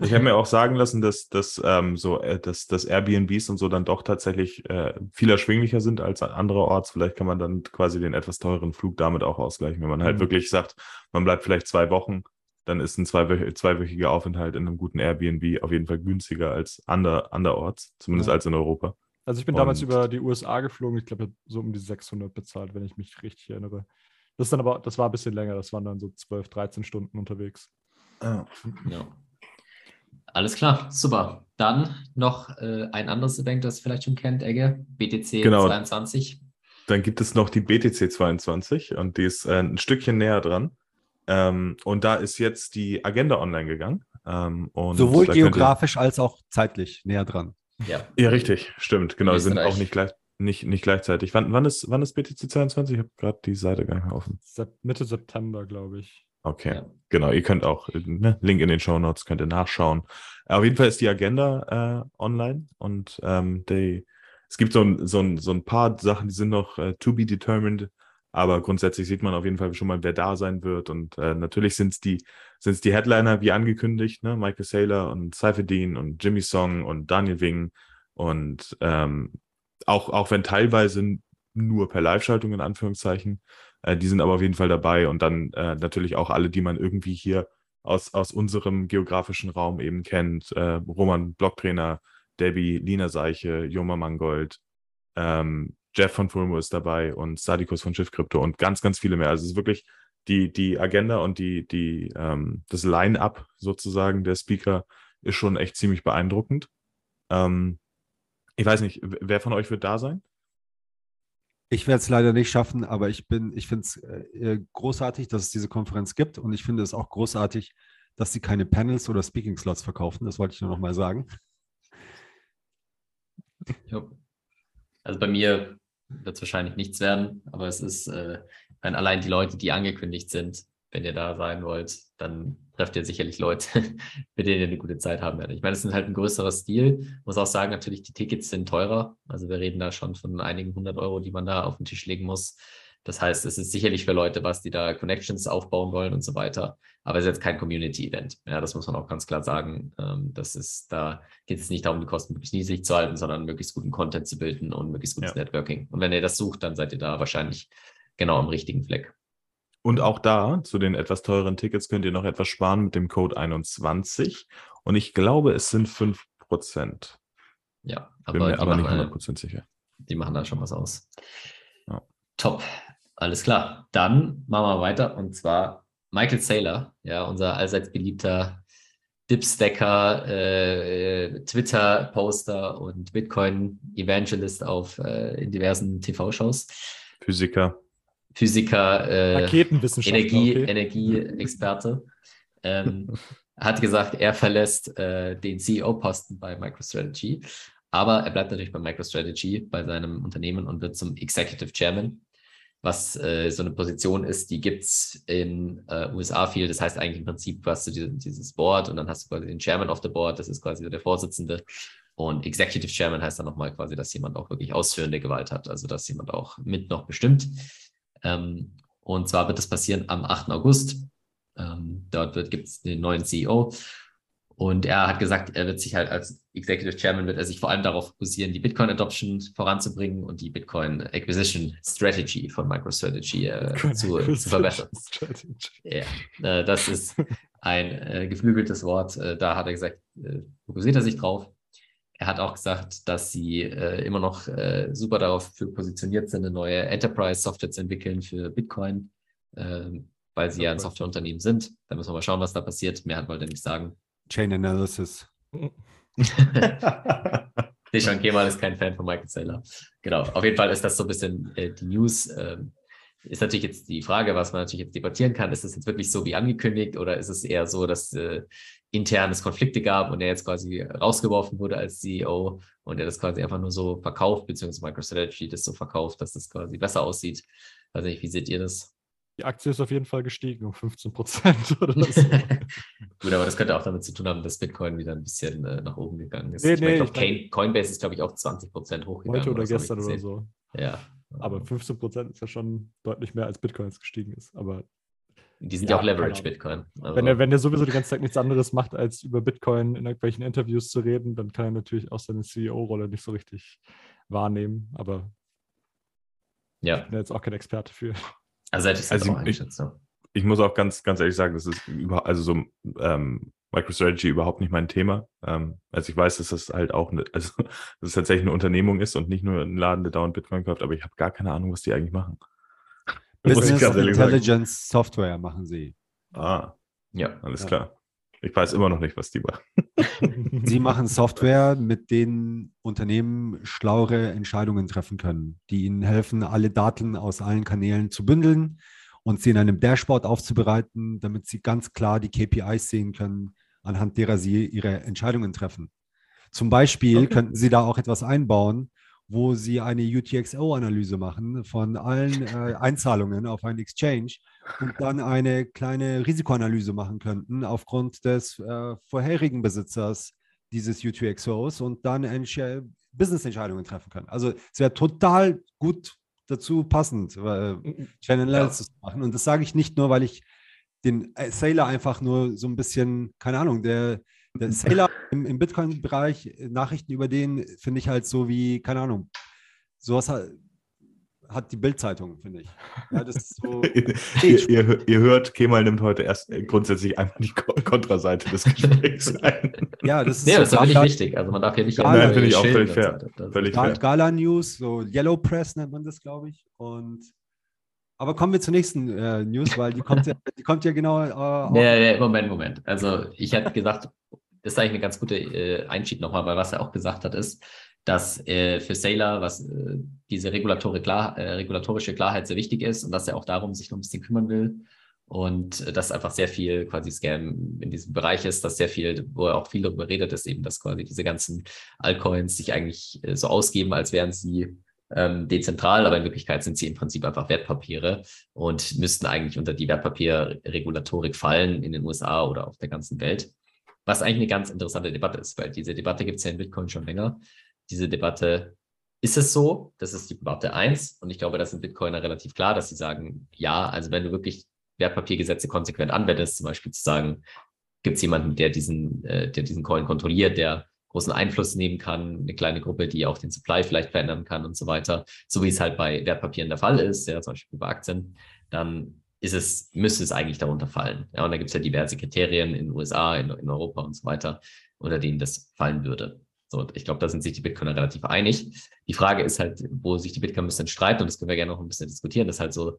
C: Ich habe mir auch sagen lassen, dass, dass, ähm, so, äh, dass, dass Airbnbs und so dann doch tatsächlich äh, viel erschwinglicher sind als andererorts. Vielleicht kann man dann quasi den etwas teuren Flug damit auch ausgleichen. Wenn man halt mhm. wirklich sagt, man bleibt vielleicht zwei Wochen, dann ist ein zweiwö zweiwöchiger Aufenthalt in einem guten Airbnb auf jeden Fall günstiger als ander, anderorts, zumindest ja. als in Europa.
A: Also ich bin und damals über die USA geflogen, ich glaube so um die 600 bezahlt, wenn ich mich richtig erinnere. Das ist dann aber, das war ein bisschen länger, das waren dann so 12, 13 Stunden unterwegs.
B: Oh. Ja. Alles klar, super. Dann noch äh, ein anderes Event, das ihr vielleicht schon kennt, Egge, BTC genau. 22.
C: Dann gibt es noch die BTC 22 und die ist äh, ein Stückchen näher dran. Ähm, und da ist jetzt die Agenda online gegangen. Ähm,
D: Sowohl geografisch als auch zeitlich näher dran.
C: Ja. ja, richtig, stimmt. Genau, sind auch nicht, gleich, nicht, nicht gleichzeitig. Wann, wann, ist, wann ist BTC 22? Ich habe gerade die Seite gar nicht mehr offen.
A: Mitte September, glaube ich.
C: Okay, ja. genau. Ihr könnt auch, ne, Link in den Show Notes, könnt ihr nachschauen. Auf jeden Fall ist die Agenda äh, online und ähm, die, es gibt so ein, so, ein, so ein paar Sachen, die sind noch äh, to be determined, aber grundsätzlich sieht man auf jeden Fall schon mal, wer da sein wird. Und äh, natürlich sind es die, sind's die Headliner, wie angekündigt, ne? Michael Saylor und Seifedin und Jimmy Song und Daniel Wing. Und ähm, auch, auch wenn teilweise nur per Live-Schaltung in Anführungszeichen, äh, die sind aber auf jeden Fall dabei. Und dann äh, natürlich auch alle, die man irgendwie hier aus, aus unserem geografischen Raum eben kennt. Äh, Roman Blocktrainer, Debbie, Lina Seiche, Joma Mangold, ähm, Jeff von Fulmo ist dabei und Stadikus von Schiff Crypto und ganz, ganz viele mehr. Also es ist wirklich die, die Agenda und die, die, ähm, das Line-up sozusagen der Speaker ist schon echt ziemlich beeindruckend. Ähm, ich weiß nicht, wer von euch wird da sein?
D: Ich werde es leider nicht schaffen, aber ich bin, ich finde es äh, großartig, dass es diese Konferenz gibt und ich finde es auch großartig, dass sie keine Panels oder Speaking Slots verkaufen. Das wollte ich nur noch mal sagen.
B: Ja. Also bei mir wird es wahrscheinlich nichts werden, aber es ist, äh, wenn allein die Leute, die angekündigt sind, wenn ihr da sein wollt, dann trefft ihr sicherlich Leute, mit denen ihr eine gute Zeit haben werdet. Ich meine, es ist halt ein größerer Stil. Muss auch sagen, natürlich, die Tickets sind teurer. Also wir reden da schon von einigen hundert Euro, die man da auf den Tisch legen muss. Das heißt, es ist sicherlich für Leute was, die da Connections aufbauen wollen und so weiter. Aber es ist jetzt kein Community-Event. Ja, das muss man auch ganz klar sagen. Ähm, das ist, da geht es nicht darum, die Kosten möglichst niedrig zu halten, sondern möglichst guten Content zu bilden und möglichst gutes ja. Networking. Und wenn ihr das sucht, dann seid ihr da wahrscheinlich genau am richtigen Fleck.
C: Und auch da, zu den etwas teureren Tickets, könnt ihr noch etwas sparen mit dem Code 21. Und ich glaube, es sind 5%.
B: Ja,
C: aber, Bin mir aber nicht 100% sicher.
B: Die machen da schon was aus. Ja. Top. Alles klar. Dann machen wir weiter. Und zwar Michael Saylor, ja, unser allseits beliebter Dipstacker, äh, Twitter-Poster und Bitcoin-Evangelist auf äh, in diversen TV-Shows.
C: Physiker.
B: Physiker,
A: äh, Raketenwissenschaftler,
B: Energie, okay. Energieexperte, ähm, hat gesagt, er verlässt äh, den CEO-Posten bei MicroStrategy, aber er bleibt natürlich bei MicroStrategy, bei seinem Unternehmen und wird zum Executive Chairman, was äh, so eine Position ist, die gibt es in äh, USA viel. Das heißt eigentlich im Prinzip, hast du diese, dieses Board und dann hast du quasi den Chairman of the Board, das ist quasi der Vorsitzende. Und Executive Chairman heißt dann nochmal quasi, dass jemand auch wirklich ausführende Gewalt hat, also dass jemand auch mit noch bestimmt. Ähm, und zwar wird das passieren am 8. August. Ähm, dort gibt es den neuen CEO. Und er hat gesagt, er wird sich halt als Executive Chairman, wird er sich vor allem darauf fokussieren, die Bitcoin Adoption voranzubringen und die Bitcoin Acquisition Strategy von MicroStrategy äh, zu, zu, verbessern. Ja, äh, das ist ein äh, geflügeltes Wort. Äh, da hat er gesagt, äh, fokussiert er sich drauf. Er hat auch gesagt, dass sie äh, immer noch super darauf für positioniert sind, eine neue Enterprise-Software zu entwickeln für Bitcoin, äh, weil sie okay. ja ein Softwareunternehmen sind. Da müssen wir mal schauen, was da passiert. Mehr hat wollte er nicht sagen.
D: Chain Analysis.
B: Deshaun Kemal ist kein Fan von Michael Saylor. Genau, auf jeden Fall ist das so ein bisschen äh, die News. Ähm, ist natürlich jetzt die Frage, was man natürlich jetzt debattieren kann. Ist es jetzt wirklich so wie angekündigt oder ist es eher so, dass äh, intern es Konflikte gab und er jetzt quasi rausgeworfen wurde als CEO und er das quasi einfach nur so verkauft, beziehungsweise MicroStrategy das so verkauft, dass das quasi besser aussieht. Weiß nicht, wie seht ihr das?
A: Die Aktie ist auf jeden Fall gestiegen um 15 Prozent oder
B: so. Gut, aber das könnte auch damit zu tun haben, dass Bitcoin wieder ein bisschen äh, nach oben gegangen ist. Nee, ich nee, glaub, Coinbase ist, glaube ich, auch 20 Prozent hochgegangen.
A: Heute oder, oder gestern oder so.
B: Ja.
A: Aber 15 Prozent ist ja schon deutlich mehr, als Bitcoin jetzt gestiegen ist. Aber
B: die sind ja, ja auch Leverage Bitcoin.
A: Also. Wenn, er, wenn er sowieso die ganze Zeit nichts anderes macht, als über Bitcoin in irgendwelchen Interviews zu reden, dann kann er natürlich auch seine CEO-Rolle nicht so richtig wahrnehmen. Aber
B: ja.
A: ich bin jetzt auch kein Experte für.
B: Also, hätte ich
C: also ich, ich, ich, muss auch ganz, ganz ehrlich sagen, das ist über, also so ähm, MicroStrategy überhaupt nicht mein Thema. Ähm, also ich weiß, dass das halt auch, eine, also dass es tatsächlich eine Unternehmung ist und nicht nur ein Laden, der dauernd Bitcoin kauft, aber ich habe gar keine Ahnung, was die eigentlich machen.
D: Business Intelligence sagen. Software machen sie.
C: Ah, ja, alles ja. klar. Ich weiß immer noch nicht, was die machen.
D: Sie machen Software, mit denen Unternehmen schlauere Entscheidungen treffen können, die ihnen helfen, alle Daten aus allen Kanälen zu bündeln und sie in einem Dashboard aufzubereiten, damit sie ganz klar die KPIs sehen können, anhand derer sie ihre Entscheidungen treffen. Zum Beispiel okay. könnten Sie da auch etwas einbauen, wo sie eine UTXO-Analyse machen von allen äh, Einzahlungen auf einen Exchange und dann eine kleine Risikoanalyse machen könnten aufgrund des äh, vorherigen Besitzers dieses UTXOs und dann Business-Entscheidungen treffen können. Also es wäre total gut dazu passend, äh, Channel ja. zu machen. Und das sage ich nicht nur, weil ich den äh, Sailor einfach nur so ein bisschen, keine Ahnung, der Sailor im, im Bitcoin-Bereich, äh, Nachrichten über den finde ich halt so wie, keine Ahnung, sowas hat, hat die Bildzeitung, finde ich. Ja, das ist so
C: ihr, ihr, ihr, hört, Kemal nimmt heute erst äh, grundsätzlich einmal die Kontraseite des Gesprächs ein.
B: ja, das ist, ja, so das ist wirklich wichtig. Also man darf hier nicht
C: Gala, Nein, finde ich auch völlig fair.
D: Völlig Gala, fair. Gala News, so Yellow Press nennt man das, glaube ich. Und aber kommen wir zur nächsten äh, News, weil die kommt ja, die kommt ja genau.
B: Äh, ja, ja, Moment, Moment. Also ich hatte gesagt, das ist eigentlich eine ganz gute äh, Einschied nochmal, weil was er auch gesagt hat, ist, dass äh, für Sailor was äh, diese regulatorische, Klar, äh, regulatorische Klarheit sehr wichtig ist und dass er auch darum sich noch ein bisschen kümmern will. Und äh, dass einfach sehr viel quasi Scam in diesem Bereich ist, dass sehr viel, wo er auch viel darüber redet, ist eben, dass quasi diese ganzen Altcoins sich eigentlich äh, so ausgeben, als wären sie ähm, dezentral, aber in Wirklichkeit sind sie im Prinzip einfach Wertpapiere und müssten eigentlich unter die Wertpapierregulatorik fallen in den USA oder auf der ganzen Welt. Was eigentlich eine ganz interessante Debatte ist, weil diese Debatte gibt es ja in Bitcoin schon länger. Diese Debatte, ist es so? Das ist die Debatte eins Und ich glaube, das sind Bitcoiner relativ klar, dass sie sagen, ja, also wenn du wirklich Wertpapiergesetze konsequent anwendest, zum Beispiel zu sagen, gibt es jemanden, der diesen, äh, der diesen Coin kontrolliert, der großen Einfluss nehmen kann, eine kleine Gruppe, die auch den Supply vielleicht verändern kann und so weiter, so wie es halt bei Wertpapieren der Fall ist, ja, zum Beispiel bei Aktien, dann ist es, müsste es eigentlich darunter fallen. Ja, und da gibt es ja diverse Kriterien in den USA, in, in Europa und so weiter, unter denen das fallen würde. So, ich glaube, da sind sich die Bitcoiner relativ einig. Die Frage ist halt, wo sich die Bitcoiner ein bisschen streiten, und das können wir gerne noch ein bisschen diskutieren, das ist halt so,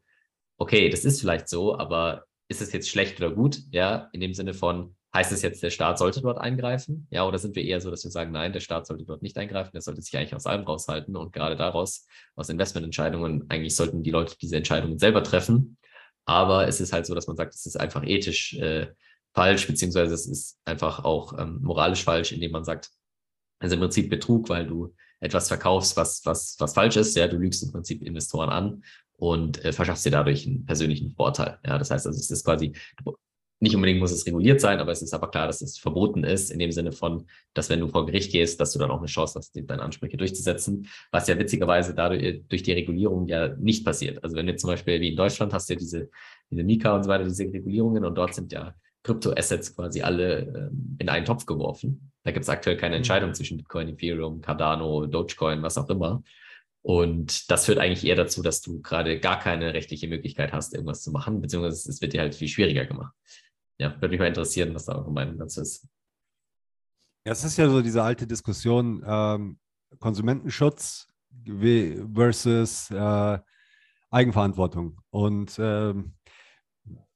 B: okay, das ist vielleicht so, aber ist es jetzt schlecht oder gut? Ja, in dem Sinne von, heißt es jetzt, der Staat sollte dort eingreifen? Ja, oder sind wir eher so, dass wir sagen, nein, der Staat sollte dort nicht eingreifen, der sollte sich eigentlich aus allem raushalten und gerade daraus, aus Investmententscheidungen, eigentlich sollten die Leute diese Entscheidungen selber treffen. Aber es ist halt so, dass man sagt, es ist einfach ethisch äh, falsch, beziehungsweise es ist einfach auch ähm, moralisch falsch, indem man sagt, also im Prinzip Betrug, weil du etwas verkaufst, was, was, was falsch ist. Ja, du lügst im Prinzip Investoren an und äh, verschaffst dir dadurch einen persönlichen Vorteil. Ja, das heißt also, es ist quasi, nicht unbedingt muss es reguliert sein, aber es ist aber klar, dass es verboten ist, in dem Sinne von, dass wenn du vor Gericht gehst, dass du dann auch eine Chance hast, deine Ansprüche durchzusetzen, was ja witzigerweise dadurch äh, durch die Regulierung ja nicht passiert. Also wenn du zum Beispiel wie in Deutschland hast du ja diese, diese Mika und so weiter, diese Regulierungen und dort sind ja Kryptoassets quasi alle ähm, in einen Topf geworfen. Da gibt es aktuell keine mhm. Entscheidung zwischen Bitcoin, Ethereum, Cardano, Dogecoin, was auch immer. Und das führt eigentlich eher dazu, dass du gerade gar keine rechtliche Möglichkeit hast, irgendwas zu machen, beziehungsweise es wird dir halt viel schwieriger gemacht. Ja, würde mich mal interessieren, was da eure Meinung dazu ist.
D: Ja, es ist ja so diese alte Diskussion, ähm, Konsumentenschutz versus äh, Eigenverantwortung. Und ähm,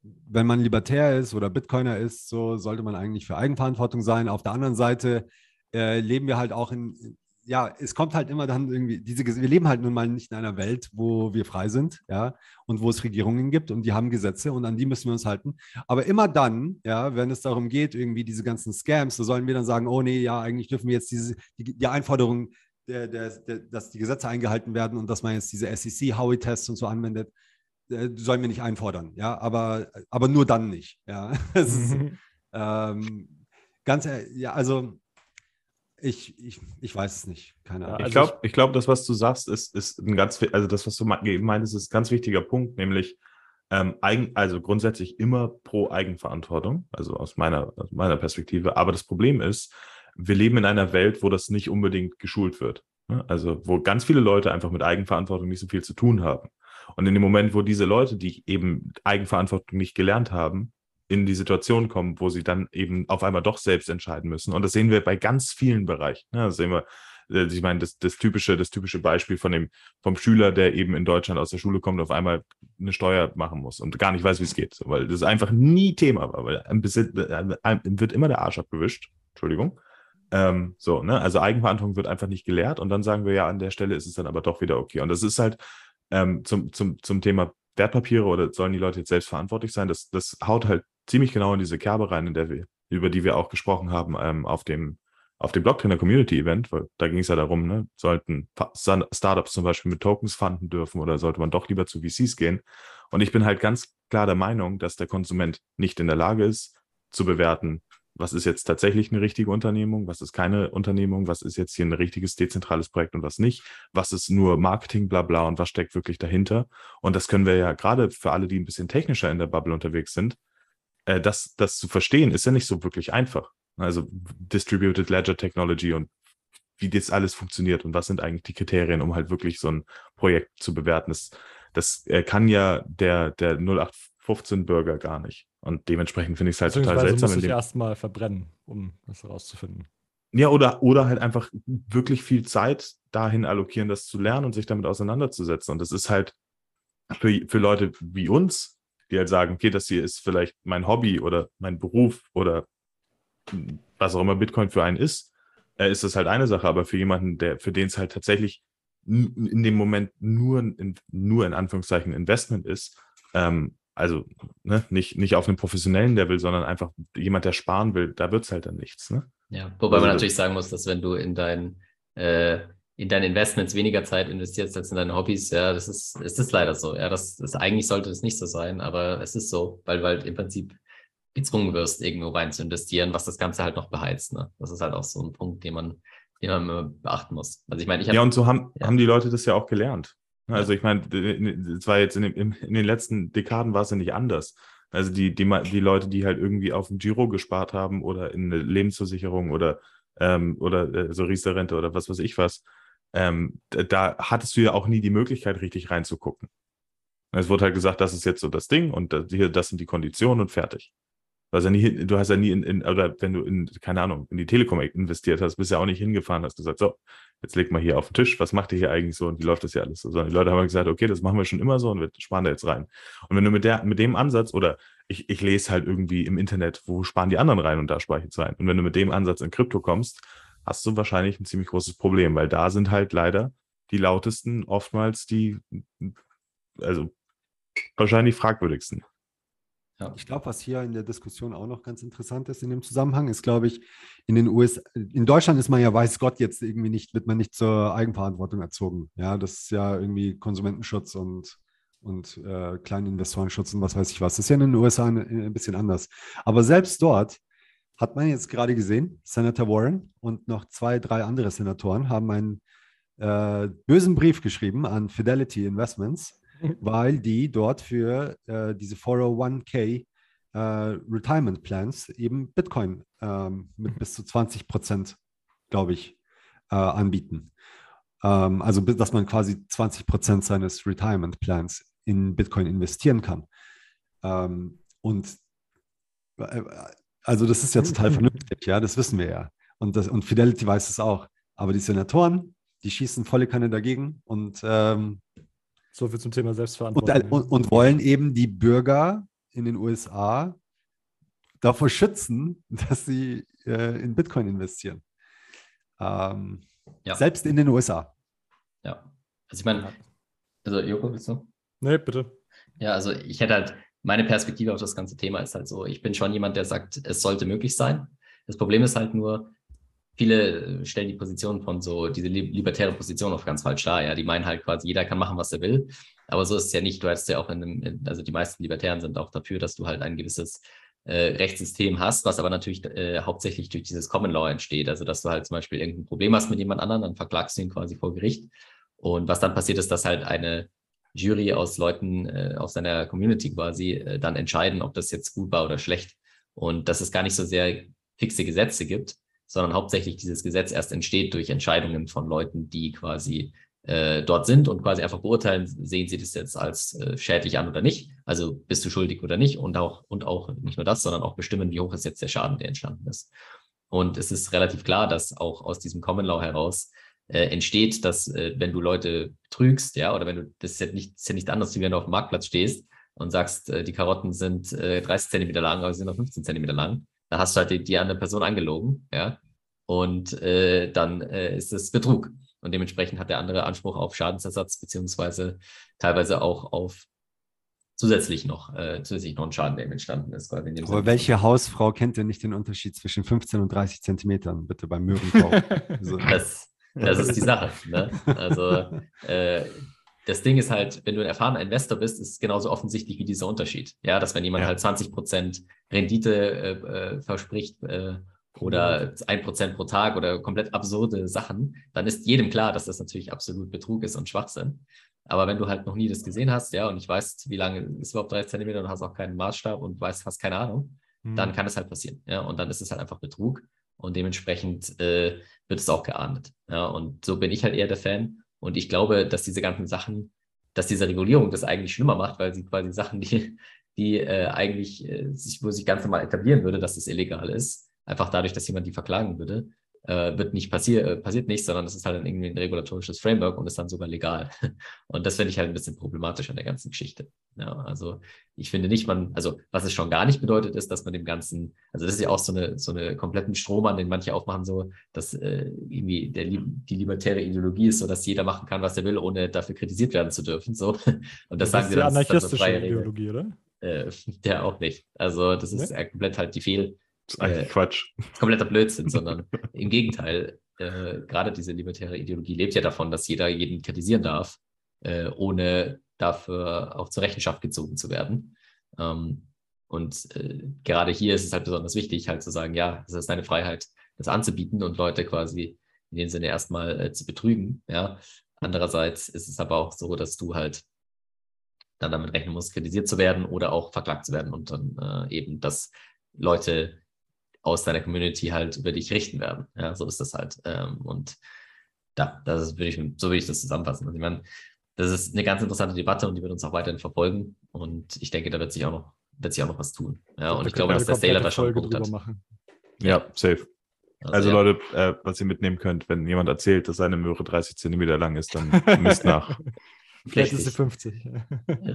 D: wenn man libertär ist oder Bitcoiner ist, so sollte man eigentlich für Eigenverantwortung sein. Auf der anderen Seite äh, leben wir halt auch in, ja, es kommt halt immer dann irgendwie, diese, wir leben halt nun mal nicht in einer Welt, wo wir frei sind, ja, und wo es Regierungen gibt und die haben Gesetze und an die müssen wir uns halten. Aber immer dann, ja, wenn es darum geht, irgendwie diese ganzen Scams, so sollen wir dann sagen, oh nee, ja, eigentlich dürfen wir jetzt diese, die, die Einforderung, der, der, der, dass die Gesetze eingehalten werden und dass man jetzt diese SEC-Howey-Tests und so anwendet, äh, sollen wir nicht einfordern, ja, aber, aber nur dann nicht, ja. ist, ähm, ganz, ja, also ich, ich, ich weiß es nicht, keine Ahnung.
C: Ich glaube, ich glaub, das, was du sagst, ist, ist ein ganz, also das, was du meinst, ist ein ganz wichtiger Punkt, nämlich ähm, eigen, also grundsätzlich immer pro Eigenverantwortung, also aus meiner, aus meiner Perspektive. Aber das Problem ist, wir leben in einer Welt, wo das nicht unbedingt geschult wird. Ne? Also wo ganz viele Leute einfach mit Eigenverantwortung nicht so viel zu tun haben. Und in dem Moment, wo diese Leute, die eben Eigenverantwortung nicht gelernt haben, in die Situation kommen, wo sie dann eben auf einmal doch selbst entscheiden müssen. Und das sehen wir bei ganz vielen Bereichen. Ja, das sehen wir, äh, ich meine, das, das, typische, das typische Beispiel von dem, vom Schüler, der eben in Deutschland aus der Schule kommt, auf einmal eine Steuer machen muss und gar nicht weiß, wie es geht. weil das einfach nie Thema war, weil einem, wird immer der Arsch abgewischt. Entschuldigung. Ähm, so, ne? Also Eigenverantwortung wird einfach nicht gelehrt und dann sagen wir ja, an der Stelle ist es dann aber doch wieder okay. Und das ist halt ähm, zum, zum, zum Thema Wertpapiere oder sollen die Leute jetzt selbst verantwortlich sein? Das, das haut halt ziemlich genau in diese Kerbe rein, in der wir, über die wir auch gesprochen haben ähm, auf dem auf dem Blocktrainer Community Event, weil da ging es ja darum, ne, sollten Startups zum Beispiel mit Tokens fanden dürfen oder sollte man doch lieber zu VCs gehen? Und ich bin halt ganz klar der Meinung, dass der Konsument nicht in der Lage ist, zu bewerten, was ist jetzt tatsächlich eine richtige Unternehmung, was ist keine Unternehmung, was ist jetzt hier ein richtiges dezentrales Projekt und was nicht, was ist nur Marketing, bla bla und was steckt wirklich dahinter. Und das können wir ja gerade für alle, die ein bisschen technischer in der Bubble unterwegs sind, äh, das, das zu verstehen, ist ja nicht so wirklich einfach. Also Distributed Ledger Technology und wie das alles funktioniert und was sind eigentlich die Kriterien, um halt wirklich so ein Projekt zu bewerten. Das, das äh, kann ja der, der 0815-Bürger gar nicht. Und dementsprechend finde ich es halt total seltsam.
A: muss ich erstmal verbrennen, um das herauszufinden.
C: Ja, oder, oder halt einfach wirklich viel Zeit dahin allokieren, das zu lernen und sich damit auseinanderzusetzen. Und das ist halt für, für Leute wie uns, die halt sagen, okay, das hier ist vielleicht mein Hobby oder mein Beruf oder was auch immer Bitcoin für einen ist, äh, ist das halt eine Sache. Aber für jemanden, der, für den es halt tatsächlich in dem Moment nur, in, nur in Anführungszeichen Investment ist, ähm, also ne, nicht, nicht auf einem professionellen Level, sondern einfach jemand, der sparen will, da wird es halt dann nichts. Ne?
B: Ja, wobei also, man natürlich sagen muss, dass wenn du in dein, äh, in deine Investments weniger Zeit investierst als in deine Hobbys, ja, das ist, es ist leider so. Ja, das, das eigentlich sollte das nicht so sein, aber es ist so, weil du halt im Prinzip gezwungen wirst, irgendwo rein zu investieren, was das Ganze halt noch beheizt. Ne? Das ist halt auch so ein Punkt, den man, den man immer beachten muss. Also ich meine, ich
C: hab, Ja, und so haben, ja. haben die Leute das ja auch gelernt. Also ich meine, es war jetzt in den, in den letzten Dekaden war es ja nicht anders. Also die, die, die Leute, die halt irgendwie auf dem Giro gespart haben oder in eine Lebensversicherung oder, ähm, oder äh, so Riester-Rente oder was weiß ich was, ähm, da hattest du ja auch nie die Möglichkeit, richtig reinzugucken. Es wurde halt gesagt, das ist jetzt so das Ding und das, hier, das sind die Konditionen und fertig. Du hast ja nie, du hast ja nie in, in, oder wenn du in, keine Ahnung, in die Telekom investiert hast, bist ja auch nicht hingefahren, hast gesagt, so, jetzt leg mal hier auf den Tisch, was macht ihr hier eigentlich so und wie läuft das hier alles so? Sondern die Leute haben gesagt, okay, das machen wir schon immer so und wir sparen da jetzt rein. Und wenn du mit der, mit dem Ansatz oder ich, ich lese halt irgendwie im Internet, wo sparen die anderen rein und da spare ich jetzt rein. Und wenn du mit dem Ansatz in Krypto kommst, hast du wahrscheinlich ein ziemlich großes Problem, weil da sind halt leider die lautesten oftmals die, also wahrscheinlich fragwürdigsten.
D: Ja. Ich glaube, was hier in der Diskussion auch noch ganz interessant ist in dem Zusammenhang, ist, glaube ich, in den USA, in Deutschland ist man ja, weiß Gott, jetzt irgendwie nicht, wird man nicht zur Eigenverantwortung erzogen. Ja, das ist ja irgendwie Konsumentenschutz und, und äh, Kleininvestorenschutz und was weiß ich was. Das ist ja in den USA ein, ein bisschen anders. Aber selbst dort hat man jetzt gerade gesehen, Senator Warren und noch zwei, drei andere Senatoren haben einen äh, bösen Brief geschrieben an Fidelity Investments weil die dort für äh, diese 401k äh, Retirement Plans eben Bitcoin ähm, mit bis zu 20 Prozent, glaube ich, äh, anbieten. Ähm, also, dass man quasi 20 Prozent seines Retirement Plans in Bitcoin investieren kann. Ähm, und äh, also, das ist ja total vernünftig, ja, das wissen wir ja. Und, das, und Fidelity weiß es auch. Aber die Senatoren, die schießen volle Kanne dagegen und ähm,
A: so viel zum Thema Selbstverantwortung.
D: Und, und, und, wollen eben die Bürger in den USA davor schützen, dass sie äh, in Bitcoin investieren. Ähm, ja. Selbst in den USA.
B: Ja. Also ich meine, also Joko, willst du?
A: Nee, bitte.
B: Ja, also ich hätte halt, meine Perspektive auf das ganze Thema ist halt so, ich bin schon jemand, der sagt, es sollte möglich sein. Das Problem ist halt nur, viele stellen die Position von so, diese libertäre Position auf ganz falsch dar. Ja, die meinen halt quasi, jeder kann machen, was er will. Aber so ist es ja nicht. Du hast ja auch in einem, also die meisten Libertären sind auch dafür, dass du halt ein gewisses äh, Rechtssystem hast, was aber natürlich äh, hauptsächlich durch dieses Common Law entsteht. Also, dass du halt zum Beispiel irgendein Problem hast mit jemand anderem, dann verklagst du ihn quasi vor Gericht. Und was dann passiert ist, dass halt eine Jury aus Leuten äh, aus deiner Community quasi äh, dann entscheiden, ob das jetzt gut war oder schlecht. Und dass es gar nicht so sehr fixe Gesetze gibt, sondern hauptsächlich dieses Gesetz erst entsteht durch Entscheidungen von Leuten, die quasi äh, dort sind und quasi einfach beurteilen, sehen sie das jetzt als äh, schädlich an oder nicht. Also bist du schuldig oder nicht und auch, und auch nicht nur das, sondern auch bestimmen, wie hoch ist jetzt der Schaden, der entstanden ist. Und es ist relativ klar, dass auch aus diesem Common Law heraus äh, entsteht, dass äh, wenn du Leute trügst, ja, oder wenn du, das ist ja nicht, ist ja nicht anders, wie wenn du auf dem Marktplatz stehst und sagst, äh, die Karotten sind äh, 30 Zentimeter lang, aber sie sind noch 15 Zentimeter lang, da hast du halt die, die andere Person angelogen, ja. Und äh, dann äh, ist es Betrug. Und dementsprechend hat der andere Anspruch auf Schadensersatz, beziehungsweise teilweise auch auf zusätzlich noch, äh, zusätzlich noch einen Schaden, der ihm entstanden ist.
D: Aber welche Hausfrau kennt denn nicht den Unterschied zwischen 15 und 30 Zentimetern, bitte beim Möwenkauf?
B: also. das, das ist die Sache. Ne? Also äh, das Ding ist halt, wenn du ein erfahrener Investor bist, ist es genauso offensichtlich wie dieser Unterschied. Ja, dass wenn jemand ja. halt 20 Prozent Rendite äh, äh, verspricht äh, oder ein Prozent pro Tag oder komplett absurde Sachen, dann ist jedem klar, dass das natürlich absolut Betrug ist und Schwachsinn. Aber wenn du halt noch nie das gesehen hast, ja, und ich weiß, wie lange ist überhaupt 30 Zentimeter und hast auch keinen Maßstab und weißt fast keine Ahnung, mhm. dann kann es halt passieren. Ja, und dann ist es halt einfach Betrug und dementsprechend äh, wird es auch geahndet. Ja, und so bin ich halt eher der Fan. Und ich glaube, dass diese ganzen Sachen, dass diese Regulierung das eigentlich schlimmer macht, weil sie quasi Sachen, die, die äh, eigentlich äh, sich, wo sich ganz normal etablieren würde, dass es illegal ist, einfach dadurch, dass jemand die verklagen würde, äh, wird nicht passier äh, passiert nichts, sondern das ist halt irgendwie ein regulatorisches Framework und ist dann sogar legal. Und das finde ich halt ein bisschen problematisch an der ganzen Geschichte. Ja, also ich finde nicht, man, also was es schon gar nicht bedeutet, ist, dass man dem Ganzen, also das ist ja auch so eine, so eine kompletten Strom den manche aufmachen, so, dass äh, irgendwie der, die libertäre Ideologie ist, so dass jeder machen kann, was er will, ohne dafür kritisiert werden zu dürfen. So. Und das, das sagen sie dann. Das ist eine freie Ideologie, oder? Äh, der auch nicht. Also das ist nee? komplett halt die Fehl,
C: das ist eigentlich äh, Quatsch.
B: Kompletter Blödsinn, sondern im Gegenteil. äh, gerade diese libertäre Ideologie lebt ja davon, dass jeder jeden kritisieren darf, äh, ohne dafür auch zur Rechenschaft gezogen zu werden. Ähm, und äh, gerade hier ist es halt besonders wichtig, halt zu sagen, ja, es ist deine Freiheit, das anzubieten und Leute quasi in dem Sinne erstmal äh, zu betrügen. Ja. Andererseits ist es aber auch so, dass du halt dann damit rechnen musst, kritisiert zu werden oder auch verklagt zu werden und dann äh, eben, dass Leute aus deiner Community halt über dich richten werden. Ja, so ist das halt. Ähm, und da, das würde ich, so würde ich das zusammenfassen. Also ich meine, das ist eine ganz interessante Debatte und die wird uns auch weiterhin verfolgen. Und ich denke, da wird sich auch noch, wird sich auch noch was tun. Ja, und ich glaube, dass der Sailor da schon einen Punkt hat. Machen.
C: Ja, safe. Also, also ja. Leute, äh, was ihr mitnehmen könnt, wenn jemand erzählt, dass seine Möhre 30 Zentimeter lang ist, dann misst nach.
A: Vielleicht ist sie 50.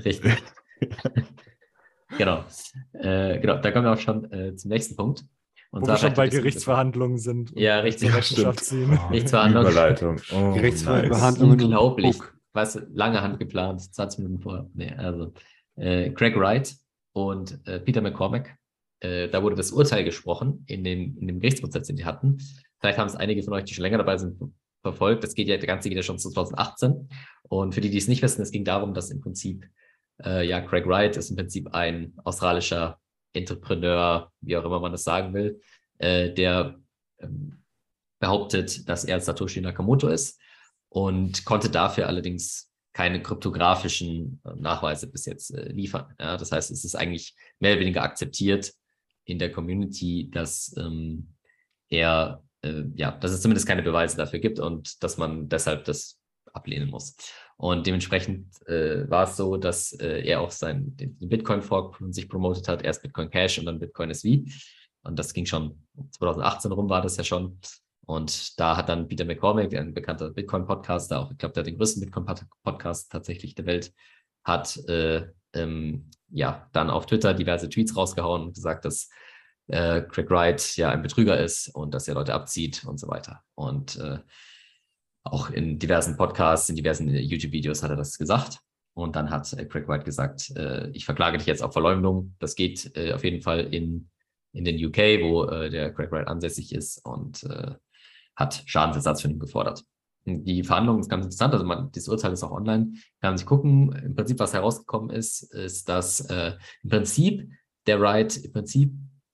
B: Richtig. genau. Äh, genau, da kommen wir auch schon äh, zum nächsten Punkt.
A: Und Wo wir schon bei Gerichtsverhandlungen sind.
B: Ja, richtig.
C: Rechenschaft ziehen.
B: Oh, Gerichtsverhandlungen.
C: Überleitung.
B: Oh, Gerichtsverhandlungen. Unglaublich. Was, lange Hand geplant, 20 Minuten vorher. Nee, also äh, Craig Wright und äh, Peter McCormack. Äh, da wurde das Urteil gesprochen in, den, in dem Gerichtsprozess, den die hatten. Vielleicht haben es einige von euch, die schon länger dabei sind, verfolgt. Das geht ja, der ganze geht ja schon 2018. Und für die, die es nicht wissen, es ging darum, dass im Prinzip, äh, ja, Craig Wright ist im Prinzip ein australischer Entrepreneur, wie auch immer man das sagen will, äh, der ähm, behauptet, dass er Satoshi Nakamoto ist und konnte dafür allerdings keine kryptografischen äh, Nachweise bis jetzt äh, liefern. Ja, das heißt, es ist eigentlich mehr oder weniger akzeptiert in der Community, dass ähm, er, äh, ja, dass es zumindest keine Beweise dafür gibt und dass man deshalb das ablehnen muss. Und dementsprechend äh, war es so, dass äh, er auch sein, den, Bitcoin-Fork sich promotet hat, erst Bitcoin Cash und dann Bitcoin SV. Und das ging schon 2018 rum, war das ja schon. Und da hat dann Peter McCormick, ein bekannter Bitcoin-Podcaster, auch, ich glaube, der den größten Bitcoin-Podcast tatsächlich der Welt, hat äh, ähm, ja dann auf Twitter diverse Tweets rausgehauen und gesagt, dass äh, Craig Wright ja ein Betrüger ist und dass er Leute abzieht und so weiter. Und äh, auch in diversen Podcasts, in diversen YouTube-Videos hat er das gesagt. Und dann hat äh, Craig White gesagt, äh, ich verklage dich jetzt auf Verleumdung. Das geht äh, auf jeden Fall in, in den UK, wo äh, der Craig White ansässig ist und äh, hat Schadensersatz von ihm gefordert. Die Verhandlung ist ganz interessant, also man, das Urteil ist auch online, kann man sich gucken. Im Prinzip, was herausgekommen ist, ist, dass äh, im Prinzip der Wright im Prinzip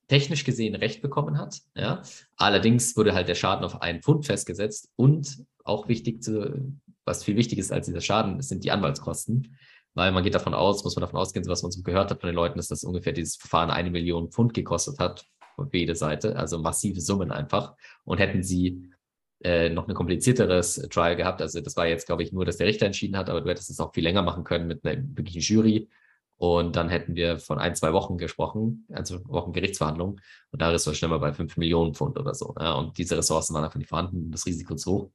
B: technisch gesehen Recht bekommen hat. Ja? Allerdings wurde halt der Schaden auf einen Pfund festgesetzt und auch wichtig zu, was viel wichtiger ist als dieser Schaden, sind die Anwaltskosten. Weil man geht davon aus, muss man davon ausgehen, was man so gehört hat von den Leuten, ist, dass ungefähr dieses Verfahren eine Million Pfund gekostet hat für jede Seite, also massive Summen einfach. Und hätten sie äh, noch ein komplizierteres Trial gehabt, also das war jetzt, glaube ich, nur, dass der Richter entschieden hat, aber du hättest es auch viel länger machen können mit einer wirklichen Jury. Und dann hätten wir von ein, zwei Wochen gesprochen, ein, zwei Wochen Gerichtsverhandlung. Und da ist es schnell mal bei fünf Millionen Pfund oder so. Ja, und diese Ressourcen waren einfach nicht vorhanden, das Risiko zu hoch.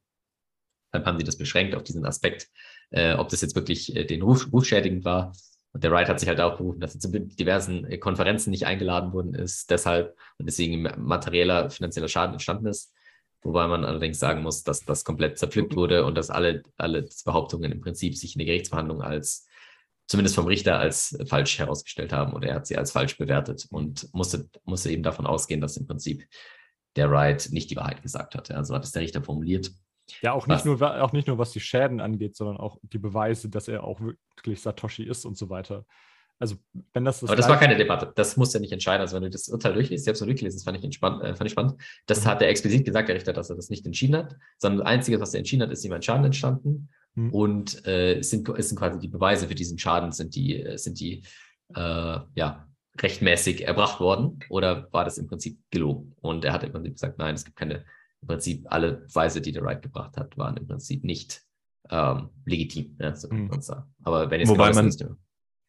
B: Dann haben sie das beschränkt auf diesen Aspekt, äh, ob das jetzt wirklich äh, den Ruf, schädigend war. Und der Wright hat sich halt auch berufen, dass er zu diversen äh, Konferenzen nicht eingeladen worden ist, deshalb und deswegen materieller finanzieller Schaden entstanden ist. Wobei man allerdings sagen muss, dass das komplett zerpflückt wurde und dass alle, alle Behauptungen im Prinzip sich in der Gerichtsverhandlung als, zumindest vom Richter, als falsch herausgestellt haben oder er hat sie als falsch bewertet und musste, musste eben davon ausgehen, dass im Prinzip der Wright nicht die Wahrheit gesagt hat. Also hat es der Richter formuliert.
A: Ja, auch nicht, nur, auch nicht nur, was die Schäden angeht, sondern auch die Beweise, dass er auch wirklich Satoshi ist und so weiter. Also, wenn das.
B: das Aber das war keine Debatte. Das muss ja nicht entscheiden. Also, wenn du das Urteil durchliest, es nur durchgelesen, das fand ich, entspannt, äh, fand ich spannend. Das mhm. hat er explizit gesagt, der Richter, dass er das nicht entschieden hat, sondern das Einzige, was er entschieden hat, ist ihm ein Schaden entstanden. Mhm. Und äh, es, sind, es sind quasi die Beweise für diesen Schaden, sind die, äh, sind die äh, ja, rechtmäßig erbracht worden oder war das im Prinzip gelogen? Und er hat im Prinzip gesagt, nein, es gibt keine im Prinzip alle Beweise, die der Wright gebracht hat, waren im Prinzip nicht ähm, legitim. Ja, so mhm. Aber wenn jetzt
C: wobei genau man,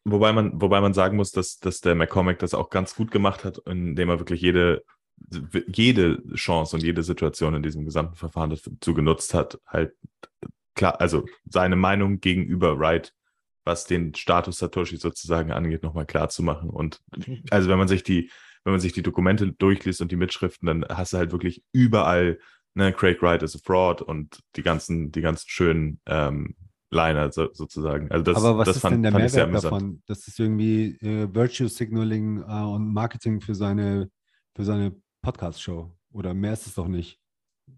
C: wobei man, wobei man sagen muss, dass, dass der McCormick das auch ganz gut gemacht hat, indem er wirklich jede jede Chance und jede Situation in diesem gesamten Verfahren dazu genutzt hat, halt klar, also seine Meinung gegenüber Wright, was den Status Satoshi sozusagen angeht, nochmal klar zu machen. Und also wenn man sich die, wenn man sich die Dokumente durchliest und die Mitschriften, dann hast du halt wirklich überall, ne, Craig Wright is a fraud und die ganzen, die ganzen schönen ähm, Liner so, sozusagen. Also das,
D: Aber was
C: das
D: ist fand, denn der Mehrwert davon? Das ist irgendwie äh, Virtue Signaling äh, und Marketing für seine, für seine Podcast-Show. Oder mehr ist es doch nicht.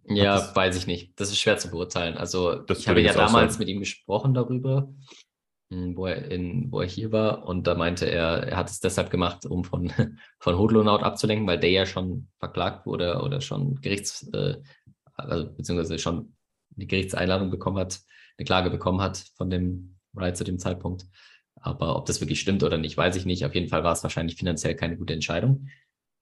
B: Ja,
C: das-
B: weiß ich nicht. Das ist schwer zu beurteilen. Also
C: Das
B: ich habe ja damals mit ihm gesprochen darüber, wo er, in, wo er hier war. Und da meinte er, er hat es deshalb gemacht, um von, von Hodlonaut abzulenken, weil der ja schon verklagt wurde oder schon Gerichts, äh, also, beziehungsweise schon eine Gerichtseinladung bekommen hat, eine Klage bekommen hat von dem Riot zu dem Zeitpunkt. Aber ob das wirklich stimmt oder nicht, weiß ich nicht. Auf jeden Fall war es wahrscheinlich finanziell keine gute Entscheidung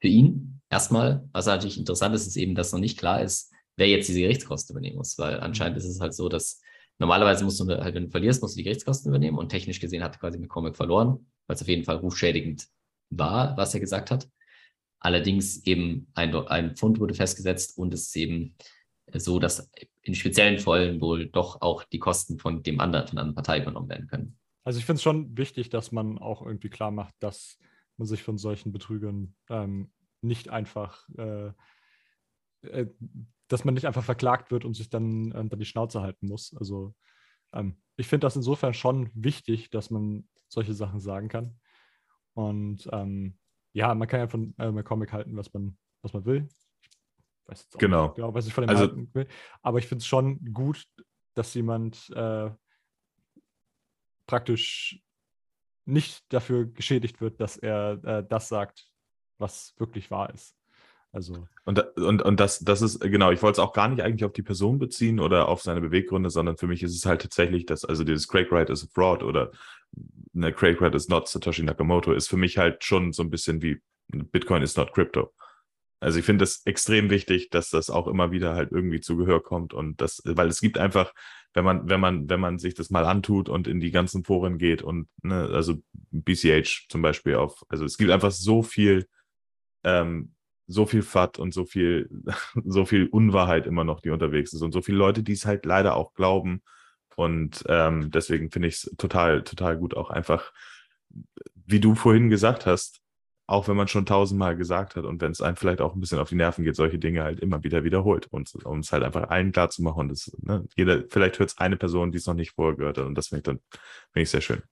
B: für ihn. Erstmal, was natürlich interessant ist, ist eben, dass noch nicht klar ist, wer jetzt diese Gerichtskosten übernehmen muss, weil anscheinend ist es halt so, dass normalerweise musst du halt, wenn du verlierst, musst du die Gerichtskosten übernehmen und technisch gesehen hat quasi McCormick verloren, weil es auf jeden Fall rufschädigend war, was er gesagt hat. Allerdings eben ein, ein Pfund wurde festgesetzt und es ist eben so, dass in speziellen Fällen wohl doch auch die Kosten von dem anderen, von einer anderen Partei übernommen werden können.
A: Also ich finde es schon wichtig, dass man auch irgendwie klar macht, dass man sich von solchen Betrügern ähm, nicht einfach, äh, äh, dass man nicht einfach verklagt wird und sich dann, äh, dann die Schnauze halten muss. Also ähm, ich finde das insofern schon wichtig, dass man solche Sachen sagen kann. Und ähm, ja, man kann ja von äh, McCormick halten, was man, was man will. Ich weiß jetzt auch
C: Genau.
A: nicht genau, was ich von dem
C: Also-
A: halten will. Aber ich finde es schon gut, dass jemand äh, praktisch nicht dafür geschädigt wird, dass er äh, das sagt, was wirklich wahr ist. Also,
C: Und, und, und das, das ist, genau, ich wollte es auch gar nicht eigentlich auf die Person beziehen oder auf seine Beweggründe, sondern für mich ist es halt tatsächlich, dass, also dieses Craig Wright is a fraud oder ne, Craig Wright is not Satoshi Nakamoto ist für mich halt schon so ein bisschen wie Bitcoin is not crypto. Also ich finde es extrem wichtig, dass das auch immer wieder halt irgendwie zu Gehör kommt und das, weil es gibt einfach, wenn man, wenn man, wenn man sich das mal antut und in die ganzen Foren geht und, ne, also BCH zum Beispiel auf, also es gibt einfach so viel, ähm, so viel FAT und so viel, so viel Unwahrheit immer noch, die unterwegs ist und so viele Leute, die es halt leider auch glauben. Und ähm, deswegen finde ich es total, total gut, auch einfach, wie du vorhin gesagt hast, auch wenn man schon tausendmal gesagt hat und wenn es einem vielleicht auch ein bisschen auf die Nerven geht, solche Dinge halt immer wieder wiederholt und um es halt einfach allen klar zu machen. Und das, ne, jeder, vielleicht hört es eine Person, die es noch nicht vorher gehört hat und das finde ich dann finde ich sehr schön.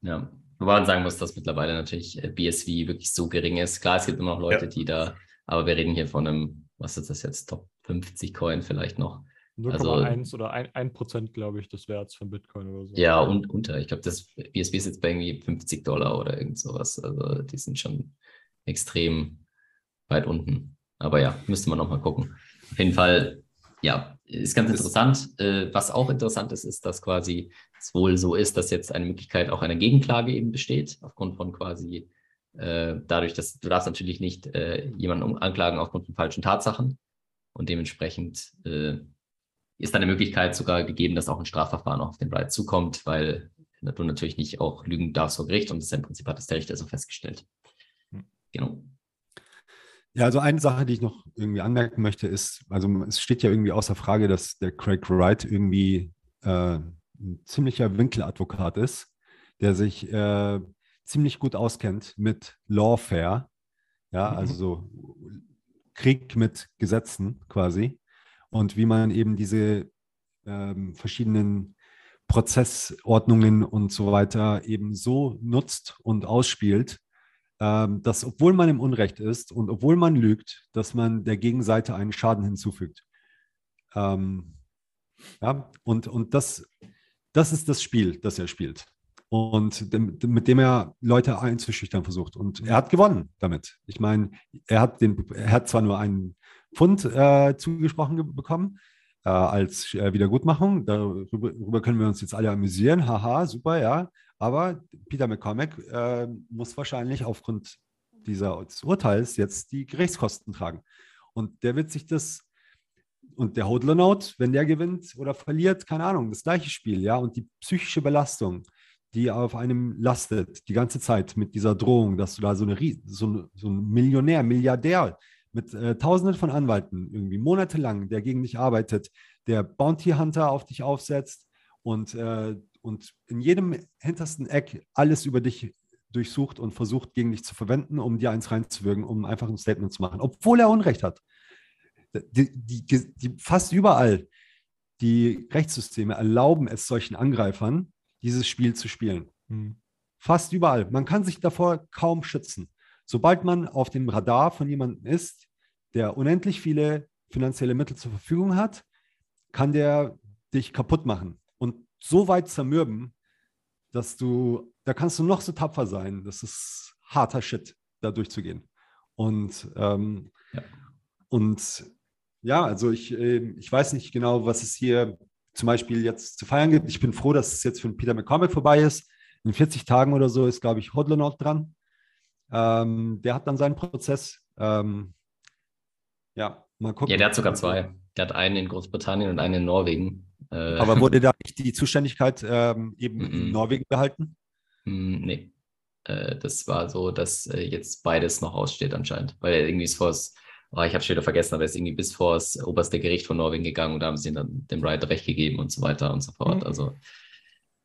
B: Ja, wobei man sagen muss, dass mittlerweile natürlich äh, BSV wirklich so gering ist. Klar, es gibt immer noch Leute,
C: Ja.
B: die da, aber wir reden hier von einem, was ist das jetzt, Top 50 Coin vielleicht noch.
A: 0,1 oder 1%, 1 glaube ich, des Werts von Bitcoin oder so.
B: Ja, und unter. Ich glaube, das BSV ist jetzt bei irgendwie 50 Dollar oder irgend sowas. Also die sind schon extrem weit unten. Aber ja, müsste man nochmal gucken. Auf jeden Fall, ja, ist ganz
D: Das-
B: interessant. Äh, was auch interessant ist, ist, dass quasi es wohl so ist, dass jetzt eine Möglichkeit auch einer Gegenklage eben besteht, aufgrund von quasi äh, dadurch, dass du darfst natürlich nicht äh, jemanden um- anklagen aufgrund von falschen Tatsachen. Und dementsprechend äh, ist dann eine Möglichkeit sogar gegeben, dass auch ein Strafverfahren auch auf den Bright zukommt, weil du natürlich nicht auch lügen darfst vor Gericht und das im Prinzip hat das der Richter so festgestellt.
A: Hm.
B: Genau.
D: Ja, also eine Sache, die ich noch irgendwie anmerken möchte, ist, also es steht ja irgendwie außer Frage, dass der Craig Wright irgendwie äh, ein ziemlicher Winkeladvokat ist, der sich äh, ziemlich gut auskennt mit Lawfare, ja,
A: Mhm.
D: also so Krieg mit Gesetzen quasi und wie man eben diese ähm, verschiedenen Prozessordnungen und so weiter eben so nutzt und ausspielt, ähm, dass obwohl man im Unrecht ist und obwohl man lügt, dass man der Gegenseite einen Schaden hinzufügt. Ähm, ja, und, und das, das ist das Spiel, das er spielt. Und mit dem er Leute einzuschüchtern versucht. Und er hat gewonnen damit. Ich meine, er hat, den, er hat zwar nur einen Pfund äh, zugesprochen ge- bekommen, äh, als äh, Wiedergutmachung. Darüber, darüber können wir uns jetzt alle amüsieren. Haha, super, ja. Aber Peter McCormack äh, muss wahrscheinlich aufgrund dieser, des Urteils jetzt die Gerichtskosten tragen. Und der wird sich das, und der Hodler-Note, wenn der gewinnt oder verliert, keine Ahnung, das gleiche Spiel, ja. Und die psychische Belastung, die auf einem lastet, die ganze Zeit mit dieser Drohung, dass du da so, eine, so, ein- so ein Millionär, Milliardär mit äh, Tausenden von Anwalten irgendwie monatelang, der gegen dich arbeitet, der Bounty Hunter auf dich aufsetzt und, äh, und in jedem hintersten Eck alles über dich durchsucht und versucht, gegen dich zu verwenden, um dir eins reinzuwirken, um einfach ein Statement zu machen, obwohl er Unrecht hat. Die, die, die, fast überall die Rechtssysteme erlauben es solchen Angreifern, dieses Spiel zu spielen.
A: Hm.
D: Fast überall. Man kann sich davor kaum schützen. Sobald man auf dem Radar von jemandem ist, der unendlich viele finanzielle Mittel zur Verfügung hat, kann der dich kaputt machen und so weit zermürben, dass du, da kannst du noch so tapfer sein. Das ist harter Shit, da durchzugehen. Und, ähm, ja. und ja, also ich, äh, ich weiß nicht genau, was es hier zum Beispiel jetzt zu feiern gibt. Ich bin froh, dass es jetzt für Peter McCormick vorbei ist. In 40 Tagen oder so ist, glaube ich, Hodlonaut dran. Ähm, der hat dann seinen Prozess. Ähm, ja,
B: mal gucken. Ja, der hat sogar zwei. Der hat einen in Großbritannien und einen in Norwegen.
D: Äh, Aber wurde da nicht die Zuständigkeit ähm, eben mm -mm. in Norwegen behalten?
B: Mm, nee. Äh, das war so, dass äh, jetzt beides noch aussteht anscheinend. Weil er irgendwie ist vor das, oh, ich habe schon wieder vergessen, aber er ist irgendwie bis vor das oberste Gericht von Norwegen gegangen und da haben sie dann dem Rider recht gegeben und so weiter und so fort. Mhm. Also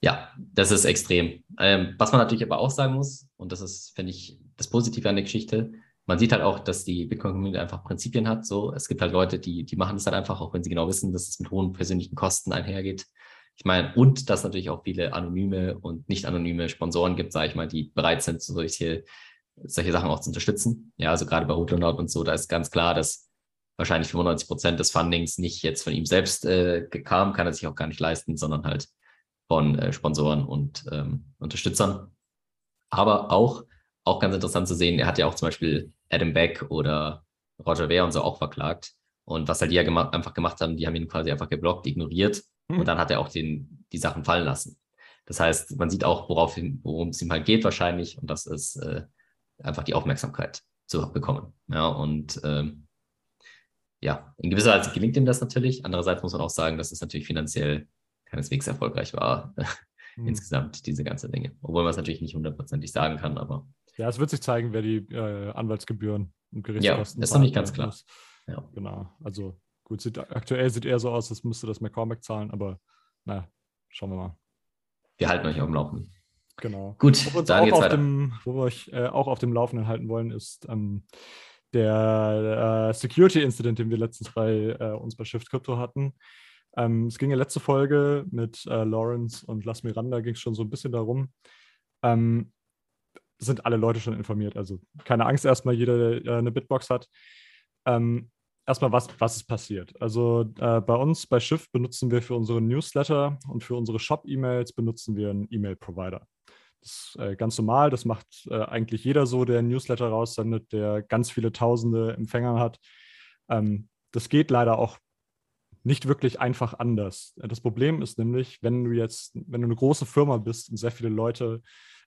B: ja, das ist extrem. Ähm, was man natürlich aber auch sagen muss, und das ist, finde ich, das Positive an der Geschichte, man sieht halt auch, dass die Bitcoin-Community einfach Prinzipien hat. So, es gibt halt Leute, die, die machen das halt einfach, auch wenn sie genau wissen, dass es mit hohen persönlichen Kosten einhergeht. Ich meine, und dass natürlich auch viele anonyme und nicht anonyme Sponsoren gibt, sage ich mal, die bereit sind, solche, solche Sachen auch zu unterstützen. Ja, also gerade bei Rootloadout und so, da ist ganz klar, dass wahrscheinlich 95 Prozent des Fundings nicht jetzt von ihm selbst äh, kam, kann er sich auch gar nicht leisten, sondern halt von äh, Sponsoren und ähm, Unterstützern. Aber auch, auch ganz interessant zu sehen, er hat ja auch zum Beispiel Adam Beck oder Roger Ver und so auch verklagt. Und was halt die ja gema einfach gemacht haben, die haben ihn quasi einfach geblockt, ignoriert hm. und dann hat er auch den, die Sachen fallen lassen. Das heißt, man sieht auch, worum es ihm halt geht wahrscheinlich und das ist äh, einfach die Aufmerksamkeit zu bekommen. Ja, und ähm, ja, in gewisser Weise gelingt ihm das natürlich. Andererseits muss man auch sagen, dass es natürlich finanziell keineswegs erfolgreich war, hm. insgesamt diese ganze Dinge. Obwohl man es natürlich nicht hundertprozentig sagen kann, aber.
A: Ja, es wird sich zeigen, wer die äh, Anwaltsgebühren
B: und Gerichtskosten. Ja, ist noch nicht ganz klar.
A: Ja. Genau. Also gut, sieht, aktuell sieht eher so aus, als müsste das McCormack zahlen, aber naja, schauen wir mal.
B: Wir halten euch auf dem Laufenden.
A: Genau.
B: Gut,
A: wo wir uns auch auf dem, wo wir euch äh, auch auf dem Laufenden halten wollen, ist ähm, der äh, Security Incident, den wir letztens bei äh, uns bei Shift Crypto hatten. Ähm, es ging ja letzte Folge mit äh, Lawrence und Las Miranda, ging es schon so ein bisschen darum. Ähm, sind alle Leute schon informiert. Also keine Angst erstmal, jeder, der äh, eine Bitbox hat. Ähm, erstmal, was, was ist passiert? Also äh, bei uns bei Schiff benutzen wir für unsere Newsletter und für unsere Shop-E-Mails benutzen wir einen E-Mail-Provider. Ist äh, ganz normal, das macht äh, eigentlich jeder so, der einen Newsletter raussendet, der ganz viele tausende Empfänger hat. Ähm, das geht leider auch nicht wirklich einfach anders. Das Problem ist nämlich, wenn du jetzt, wenn du eine große Firma bist und sehr viele Leute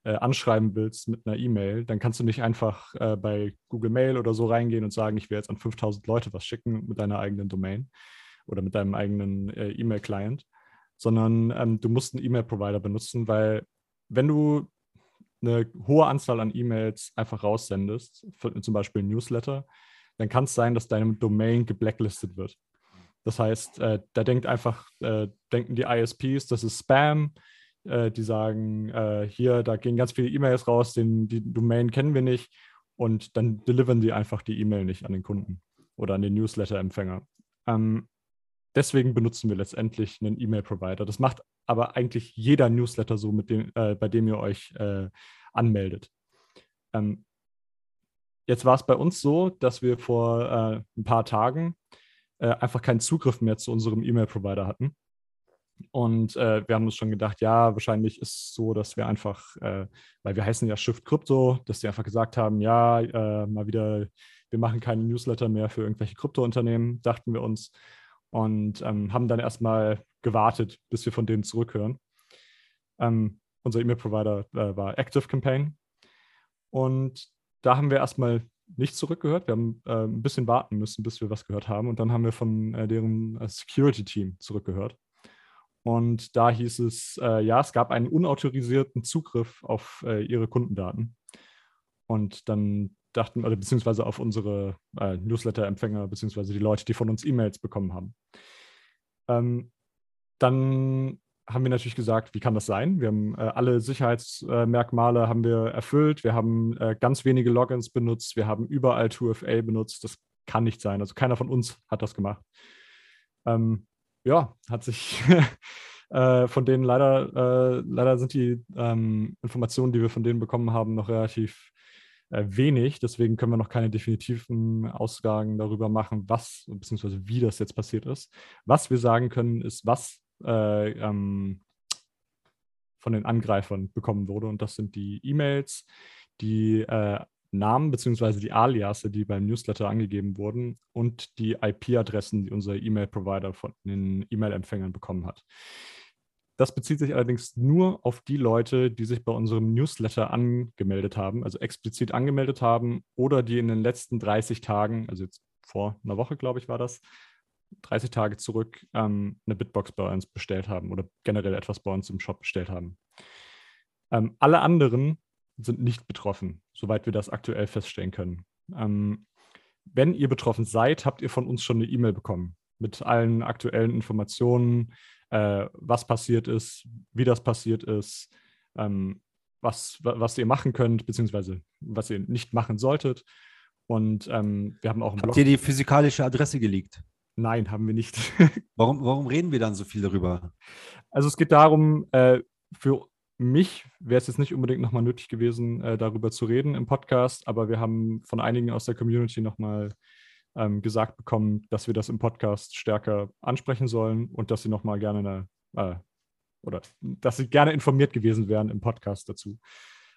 A: äh, anschreiben willst mit einer E-Mail, dann kannst du nicht einfach bei Google Mail oder so reingehen und sagen, ich will jetzt an 5000 Leute was schicken mit deiner eigenen Domain oder mit deinem eigenen E-Mail-Client, sondern ähm, du musst einen E-Mail-Provider benutzen, weil wenn du eine hohe Anzahl an E-Mails einfach raussendest, zum Beispiel ein Newsletter, dann kann es sein, dass deine Domain geblacklistet wird. Das heißt, äh, da denkt einfach, äh, denken die ISPs, das ist Spam. Äh, die sagen, äh, hier, da gehen ganz viele E-Mails raus, den, die Domain kennen wir nicht. Und dann delivern die einfach die E-Mail nicht an den Kunden oder an den Newsletter-Empfänger. Ähm, deswegen benutzen wir letztendlich einen E-Mail-Provider. Das macht aber eigentlich jeder Newsletter so, mit dem, äh, bei dem ihr euch äh, anmeldet. Ähm, jetzt war es bei uns so, dass wir vor ein paar Tagen äh, einfach keinen Zugriff mehr zu unserem E-Mail-Provider hatten. Und äh, wir haben uns schon gedacht, ja, wahrscheinlich ist es so, dass wir einfach, äh, weil wir heißen ja Shift Crypto, dass die einfach gesagt haben, ja, äh, mal wieder, wir machen keine Newsletter mehr für irgendwelche Krypto-Unternehmen, dachten wir uns. Und ähm, haben dann erstmal gewartet, bis wir von denen zurückhören. Ähm, unser E-Mail-Provider äh, war Active Campaign. Und da haben wir erstmal nicht zurückgehört. Wir haben äh, ein bisschen warten müssen, bis wir was gehört haben. Und dann haben wir von äh, deren äh, Security-Team zurückgehört. Und da hieß es, äh, ja, es gab einen unautorisierten Zugriff auf äh, ihre Kundendaten. Und dann dachten, oder beziehungsweise auf unsere äh, Newsletter-Empfänger, beziehungsweise die Leute, die von uns E-Mails bekommen haben. Ähm, dann haben wir natürlich gesagt, wie kann das sein? Wir haben äh, alle Sicherheitsmerkmale haben wir erfüllt. Wir haben äh, ganz wenige Logins benutzt. Wir haben überall 2FA benutzt. Das kann nicht sein. Also keiner von uns hat das gemacht. Ähm, ja, hat sich äh, von denen leider, äh, leider sind die ähm, Informationen, die wir von denen bekommen haben, noch relativ wenig. Deswegen können wir noch keine definitiven Aussagen darüber machen, was bzw. wie das jetzt passiert ist. Was wir sagen können, ist, was äh, ähm, von den Angreifern bekommen wurde. Und das sind die E-Mails, die äh, Namen bzw. die Aliasse, die beim Newsletter angegeben wurden und die IP-Adressen, die unser E-Mail-Provider von den E-Mail-Empfängern bekommen hat. Das bezieht sich allerdings nur auf die Leute, die sich bei unserem Newsletter angemeldet haben, also explizit angemeldet haben oder die in den letzten 30 Tagen, also jetzt vor einer Woche, glaube ich, war das, 30 Tage zurück ähm, eine Bitbox bei uns bestellt haben oder generell etwas bei uns im Shop bestellt haben. Ähm, alle anderen sind nicht betroffen, soweit wir das aktuell feststellen können. Ähm, wenn ihr betroffen seid, habt ihr von uns schon eine E-Mail bekommen mit allen aktuellen Informationen, äh, was passiert ist, wie das passiert ist, ähm, was, was ihr machen könnt, beziehungsweise was ihr nicht machen solltet. Und ähm, wir haben auch
D: Habt Blog. ihr die physikalische Adresse geleakt?
A: Nein, haben wir nicht.
D: warum, warum reden wir dann so viel darüber?
A: Also es geht darum, äh, für mich wäre es jetzt nicht unbedingt nochmal nötig gewesen, äh, darüber zu reden im Podcast, aber wir haben von einigen aus der Community nochmal ähm, gesagt bekommen, dass wir das im Podcast stärker ansprechen sollen und dass sie nochmal gerne eine, äh, oder dass sie gerne informiert gewesen wären im Podcast dazu.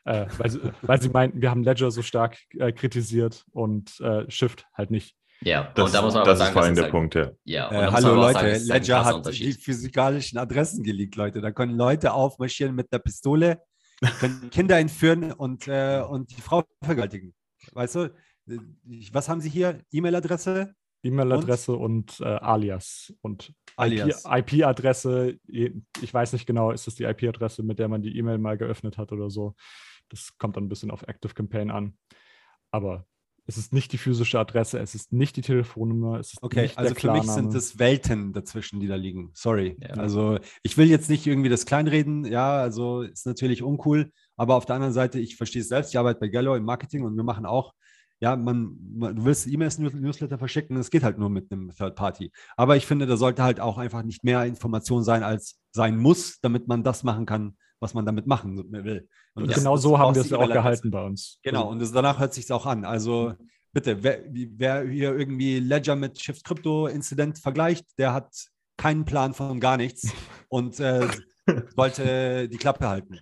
A: Äh, weil, sie, weil, sie, meinten, wir haben Ledger so stark äh, kritisiert und äh, Shift halt nicht.
B: Ja,
C: das, und da muss man das sagen, ist vor allem der halt, Punkt, ja.
D: ja äh, hallo Leute, sagen, Ledger hat die physikalischen Adressen geleakt, Leute. Da können Leute aufmarschieren mit der Pistole, können Kinder entführen und, äh, und die Frau vergewaltigen. Weißt du, was haben Sie hier? E-Mail-Adresse?
A: E-Mail-Adresse und, und äh, Alias und IP-Adresse. IP ich weiß nicht genau, ist das die IP-Adresse, mit der man die E-Mail mal geöffnet hat oder so. Das kommt dann ein bisschen auf Active Campaign an. Aber es ist nicht die physische Adresse, es ist nicht die Telefonnummer, es ist
D: okay,
A: nicht
D: also für mich sind es Welten dazwischen, die da liegen. Sorry. Ja. Also ich will jetzt nicht irgendwie das kleinreden, ja, also ist natürlich uncool, aber auf der anderen Seite, ich verstehe es selbst, ich arbeite bei Gallo im Marketing und wir machen auch ja, man, man du willst E-Mails, Newsletter verschicken, es geht halt nur mit einem Third Party. Aber ich finde, da sollte halt auch einfach nicht mehr Information sein, als sein muss, damit man das machen kann, was man damit machen will.
A: Und das, genau so haben wir es ja auch gehalten bei uns.
D: Genau, und das, danach hört sich auch an. Also bitte, wer, wer hier irgendwie Ledger mit Shift Crypto Incident vergleicht, der hat keinen Plan von gar nichts und äh, sollte die Klappe halten.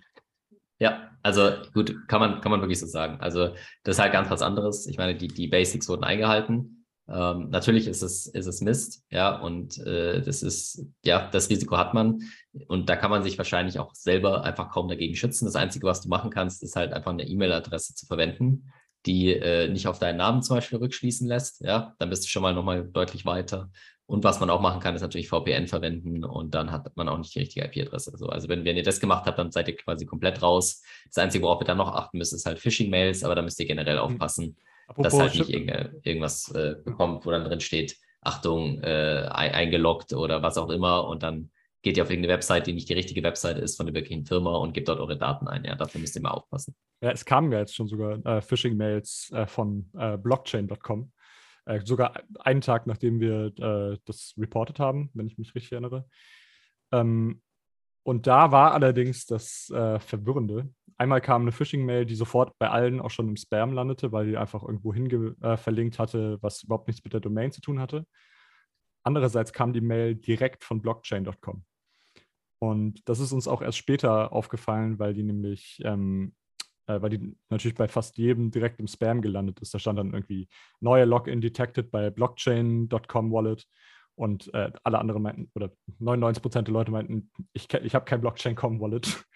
B: Ja, also gut, kann man, kann man wirklich so sagen. Also das ist halt ganz was anderes. Ich meine, die, die Basics wurden eingehalten. Ähm, natürlich ist es, ist es Mist, ja, und äh, das ist, ja, das Risiko hat man. Und da kann man sich wahrscheinlich auch selber einfach kaum dagegen schützen. Das Einzige, was du machen kannst, ist halt einfach eine E-Mail-Adresse zu verwenden, die äh, nicht auf deinen Namen zum Beispiel rückschließen lässt. Ja, dann bist du schon mal nochmal deutlich weiter. Und was man auch machen kann, ist natürlich VPN verwenden und dann hat man auch nicht die richtige IP-Adresse. So, also wenn, wenn ihr das gemacht habt, dann seid ihr quasi komplett raus. Das Einzige, worauf ihr dann noch achten müsst, ist halt Phishing-Mails, aber da müsst ihr generell hm. aufpassen, Apropos dass halt nicht irgend, irgendwas äh, bekommt, wo dann drin steht, Achtung, äh, eingeloggt oder was auch immer und dann geht ihr auf irgendeine Website, die nicht die richtige Website ist von der wirklichen Firma und gebt dort eure Daten ein. Ja, dafür müsst ihr mal aufpassen.
A: Ja, es kamen ja jetzt schon sogar äh, Phishing-Mails äh, von äh, blockchain.com äh, sogar einen Tag, nachdem wir äh, das reported haben, wenn ich mich richtig erinnere. Ähm, und da war allerdings das äh, Verwirrende. Einmal kam eine Phishing-Mail, die sofort bei allen auch schon im Spam landete, weil die einfach irgendwo hin verlinkt hatte, was überhaupt nichts mit der Domain zu tun hatte. Andererseits kam die Mail direkt von blockchain.com. Und das ist uns auch erst später aufgefallen, weil die nämlich ähm, äh, weil die natürlich bei fast jedem direkt im Spam gelandet ist. Da stand dann irgendwie neue Login detected bei blockchain.com Wallet und äh, alle anderen meinten, oder 99 Prozent der Leute meinten, ich, ich habe kein Blockchain.com Wallet.